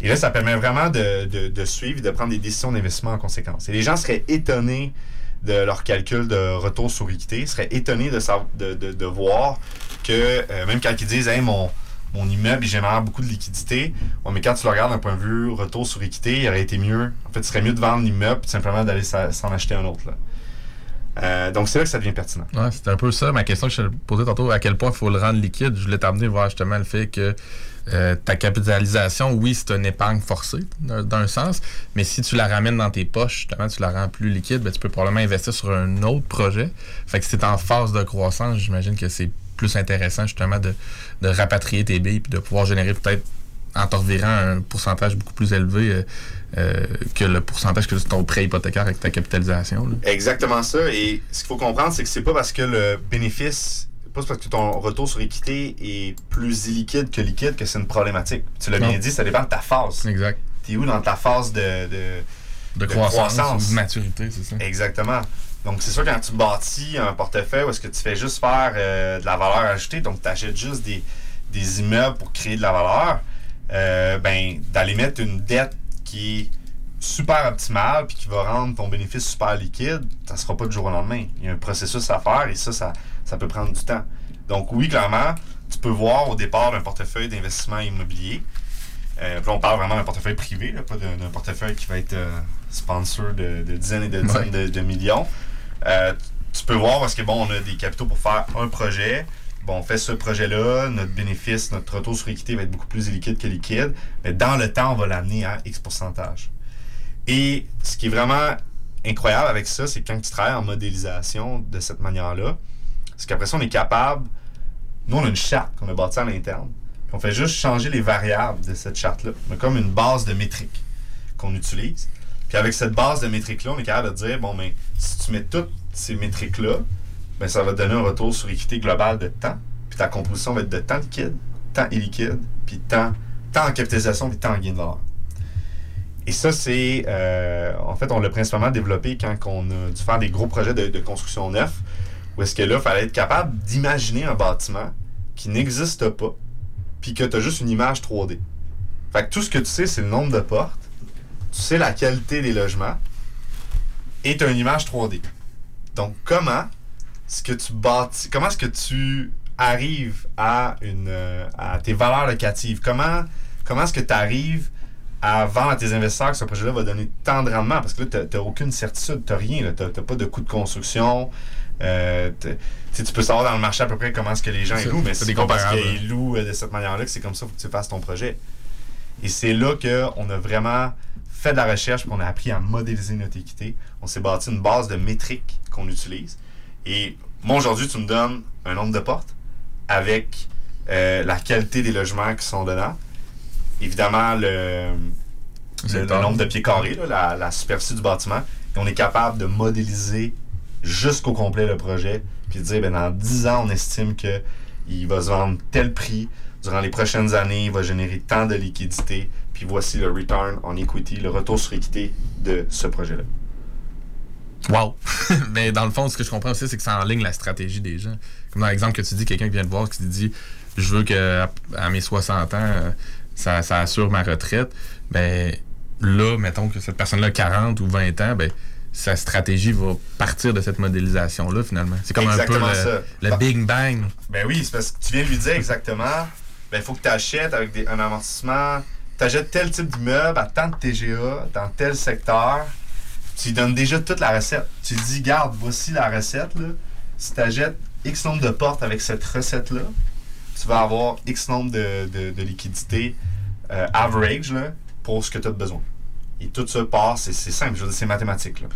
Et là, ça permet vraiment de, de, de suivre et de prendre des décisions d'investissement en conséquence. Et les gens seraient étonnés de leur calcul de retour sur équité, seraient étonnés de, de, voir que euh, même quand ils disent mon, mon immeuble il génère beaucoup de liquidité, mais quand tu le regardes d'un point de vue retour sur équité, il aurait été mieux. En fait, il serait mieux de vendre l'immeuble simplement d'aller s'en acheter un autre. Euh, donc, c'est là que ça devient pertinent. Ouais, c'est un peu ça. Ma question que je te posais tantôt, à quel point il faut le rendre liquide, je voulais t'amener voir justement le fait que euh, ta capitalisation, oui, c'est une épargne forcée d'un sens, mais si tu la ramènes dans tes poches, justement, tu la rends plus liquide, ben, tu peux probablement investir sur un autre projet. Fait que si c'est en phase de croissance, j'imagine que c'est plus intéressant justement de, de rapatrier tes billes puis de pouvoir générer peut-être en te revirant un pourcentage beaucoup plus élevé euh, euh, que le pourcentage que ton prêt hypothécaire avec ta capitalisation. là. Exactement ça. Et ce qu'il faut comprendre, c'est que c'est pas parce que le bénéfice, parce que ton retour sur équité est plus illiquide que liquide que c'est une problématique. Tu l'as bien dit, ça dépend de ta phase. Exact. T'es où dans ta phase de, de, De croissance de maturité, c'est ça. Exactement. Donc, c'est sûr, quand tu bâtis un portefeuille où est-ce que tu fais juste faire euh, de la valeur ajoutée, donc tu achètes juste des, des immeubles pour créer de la valeur, euh, ben, d'aller mettre une dette qui est super optimale puis qui va rendre ton bénéfice super liquide, ça ne sera pas du jour au lendemain. Il y a un processus à faire et ça, ça, ça peut prendre du temps. Donc, oui, clairement, tu peux voir au départ un portefeuille d'investissement immobilier Euh, là, on parle vraiment d'un portefeuille privé, là, pas d'un portefeuille qui va être euh, sponsor de, de dizaines et de dizaines de, de millions. Euh, tu peux voir parce que bon, on a des capitaux pour faire un projet. Bon, on fait ce projet-là, notre bénéfice, notre retour sur équité va être beaucoup plus liquide que liquide, mais dans le temps, on va l'amener à X pourcentage. Et ce qui est vraiment incroyable avec ça, c'est que quand tu travailles en modélisation de cette manière-là, c'est qu'après ça, on est capable. Nous, on a une charte qu'on a bâtie à l'interne. On fait juste changer les variables de cette charte-là. On a comme une base de métriques qu'on utilise. Puis avec cette base de métriques-là, on est capable de dire bon, mais si tu mets toutes ces métriques-là, ben, ça va te donner un retour sur équité globale de temps. Puis ta composition va être de temps liquide, temps illiquide, puis temps, temps en capitalisation, puis temps en gain de valeur. Et ça, c'est. euh, en fait, on l'a principalement développé quand on a dû faire des gros projets de, de construction neuf, où est-ce que là, il fallait être capable d'imaginer un bâtiment qui n'existe pas, puis que tu as juste une image 3D. Fait que tout ce que tu sais, c'est le nombre de portes, tu sais la qualité des logements, et tu as une image 3D. Donc, comment est-ce que tu bâtis, comment est-ce que tu arrives à, une, à tes valeurs locatives? Comment, comment est-ce que tu arrives à vendre à tes investisseurs que ce projet-là va donner tant de rendement? Parce que là, tu n'as aucune certitude, tu n'as rien, tu n'as pas de coût de construction. Euh, tu peux savoir dans le marché à peu près comment est-ce que les gens ils louent, mais c'est pas parce qu'ils louent euh, de cette manière-là que c'est comme ça que tu fasses ton projet. Et c'est là qu'on a vraiment fait de la recherche, qu'on a appris à modéliser notre équité. On s'est bâti une base de métriques qu'on utilise. Et moi, aujourd'hui, tu me donnes un nombre de portes avec euh, la qualité des logements qui sont dedans. Évidemment, le, le, nombre de pieds carrés, là, la, la superficie du bâtiment. Et on est capable de modéliser jusqu'au complet le projet, puis dire, ben, dans 10 ans, on estime qu'il va se vendre tel prix. Durant les prochaines années, il va générer tant de liquidités. Puis voici le return on equity, le retour sur équité de ce projet-là. Wow! Mais dans le fond, ce que je comprends aussi, c'est que ça enligne la stratégie des gens. Comme dans l'exemple que tu dis, quelqu'un qui vient te voir qui te dit Je veux que à, mes 60 ans, euh, ça, ça assure ma retraite. Ben là, mettons que cette personne-là a 40 ou 20 ans, ben sa stratégie va partir de cette modélisation-là, finalement. C'est comme Exactement un peu ça. le, le. Big Bang. Ben oui, c'est parce que tu viens de lui dire exactement, ben il faut que tu achètes avec des- un amortissement, tu achètes tel type d'immeuble à tant de TGA, dans tel secteur, tu lui donnes déjà toute la recette. Tu lui dis, garde, voici la recette, là. Si tu achètes X nombre de portes avec cette recette-là, tu vas avoir X nombre de, de, de liquidités euh, average là, pour ce que tu as besoin. Et tout ça part, c'est c'est simple, je veux dire, c'est mathématique. Là.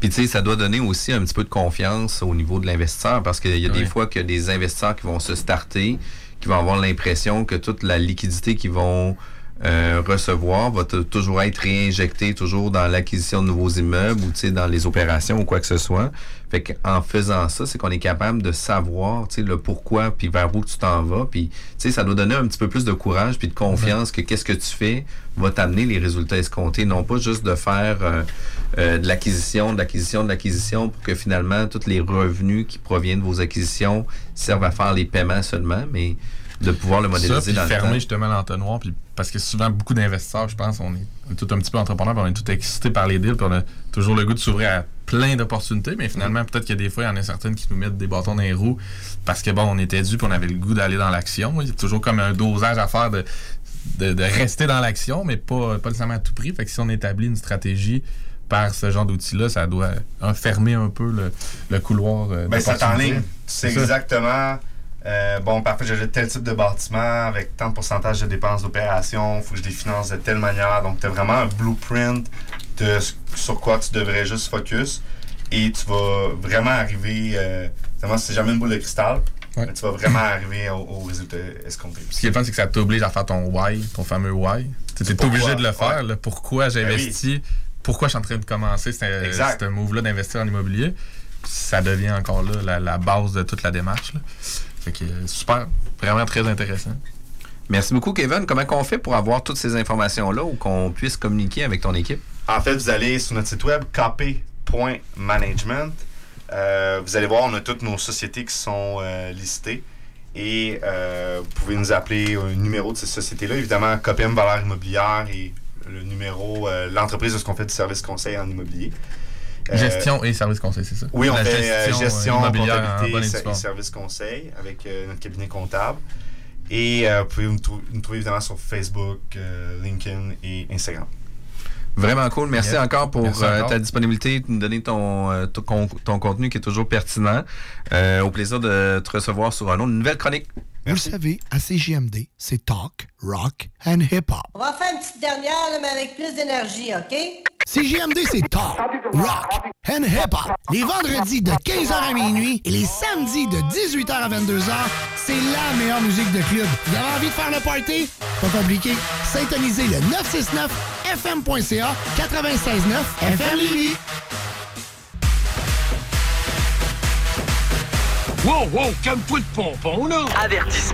Puis tu sais, ça doit donner aussi un petit peu de confiance au niveau de l'investisseur parce qu'il y a des fois que des investisseurs qui vont se starter, qui vont avoir l'impression que toute la liquidité qu'ils vont euh, recevoir va toujours être réinjectée toujours dans l'acquisition de nouveaux immeubles ou tu sais, dans les opérations ou quoi que ce soit. Fait qu'en faisant ça, c'est qu'on est capable de savoir tu sais, le pourquoi puis vers où tu t'en vas. Puis tu sais, ça doit donner un petit peu plus de courage puis de confiance que qu'est-ce que tu fais va t'amener les résultats escomptés. Non pas juste de faire euh, euh, de l'acquisition, de l'acquisition, de l'acquisition pour que finalement tous les revenus qui proviennent de vos acquisitions servent à faire les paiements seulement, mais de pouvoir le Ça, modéliser puis dans le fermer temps. justement l'entonnoir. Puis parce que souvent, beaucoup d'investisseurs, je pense, on est, on est tout un petit peu entrepreneurs, puis on est tout excités par les deals, puis on a toujours le goût de s'ouvrir à plein d'opportunités. Mais finalement, Mm. peut-être qu'il y a des fois, il y en a certaines qui nous mettent des bâtons dans les roues parce que, bon, on était dû, puis on avait le goût d'aller dans l'action. Il y a toujours comme un dosage à faire de, de, de rester dans l'action, mais pas, pas nécessairement à tout prix. Fait que si on établit une stratégie par ce genre d'outils-là, ça doit euh, fermer un peu le, le couloir. euh, Ben, ça t'enligne. C'est ça. Euh, bon, parfait, j'ai tel type de bâtiment avec tant de pourcentage de dépenses d'opération, il faut que je les finance de telle manière. Donc, tu as vraiment un blueprint de sur quoi tu devrais juste focus. Et tu vas vraiment arriver. Euh, c'est jamais une boule de cristal, mais tu vas vraiment arriver au, au résultat escompté. Ce qui est fun, c'est que ça t'oblige à faire ton why, ton fameux why. Tu es obligé de le faire. Ouais. là. pourquoi j'ai Ben oui. investi, pourquoi je suis en train de commencer ce move-là d'investir en immobilier? Ça devient encore là la, la base de toute la démarche. là. Fait que super, vraiment très intéressant. Merci beaucoup, Kevin. Comment qu'on fait pour avoir toutes ces informations-là ou qu'on puisse communiquer avec ton équipe? En fait, vous allez sur notre site web kp.management. Euh, vous allez voir, on a toutes nos sociétés qui sont euh, listées. Et euh, vous pouvez nous appeler un numéro de ces sociétés-là. Évidemment, KPM Valeur Immobilière et le numéro, l'entreprise de ce qu'on fait du service conseil en immobilier. Euh, gestion et service conseil, c'est ça? Oui, on La fait euh, gestion, gestion, euh, comptabilité et et due ser- et forme. service conseil avec euh, notre cabinet comptable. Et euh, vous pouvez trou- me trouver évidemment sur Facebook, euh, LinkedIn et Instagram. Vraiment cool. Merci Yeah. encore pour Merci euh, encore. ta disponibilité, de nous donner ton, euh, ton, con- ton contenu qui est toujours pertinent. Euh, au plaisir de te recevoir sur un autre, une nouvelle chronique. Vous le savez, à CGMD, c'est talk, rock and hip-hop. On va faire une petite dernière, là, mais avec plus d'énergie, OK? CGMD, c'est talk, rock and hip-hop. Les vendredis de 15h à minuit et les samedis de 18h à 22h, c'est la meilleure musique de club. Vous avez envie de faire le party? Pas compliqué. Syntonisez le 969fm.ca 96.9 FM Lévis. Wow, wow, calme-toi de pompon, là! Avertissement.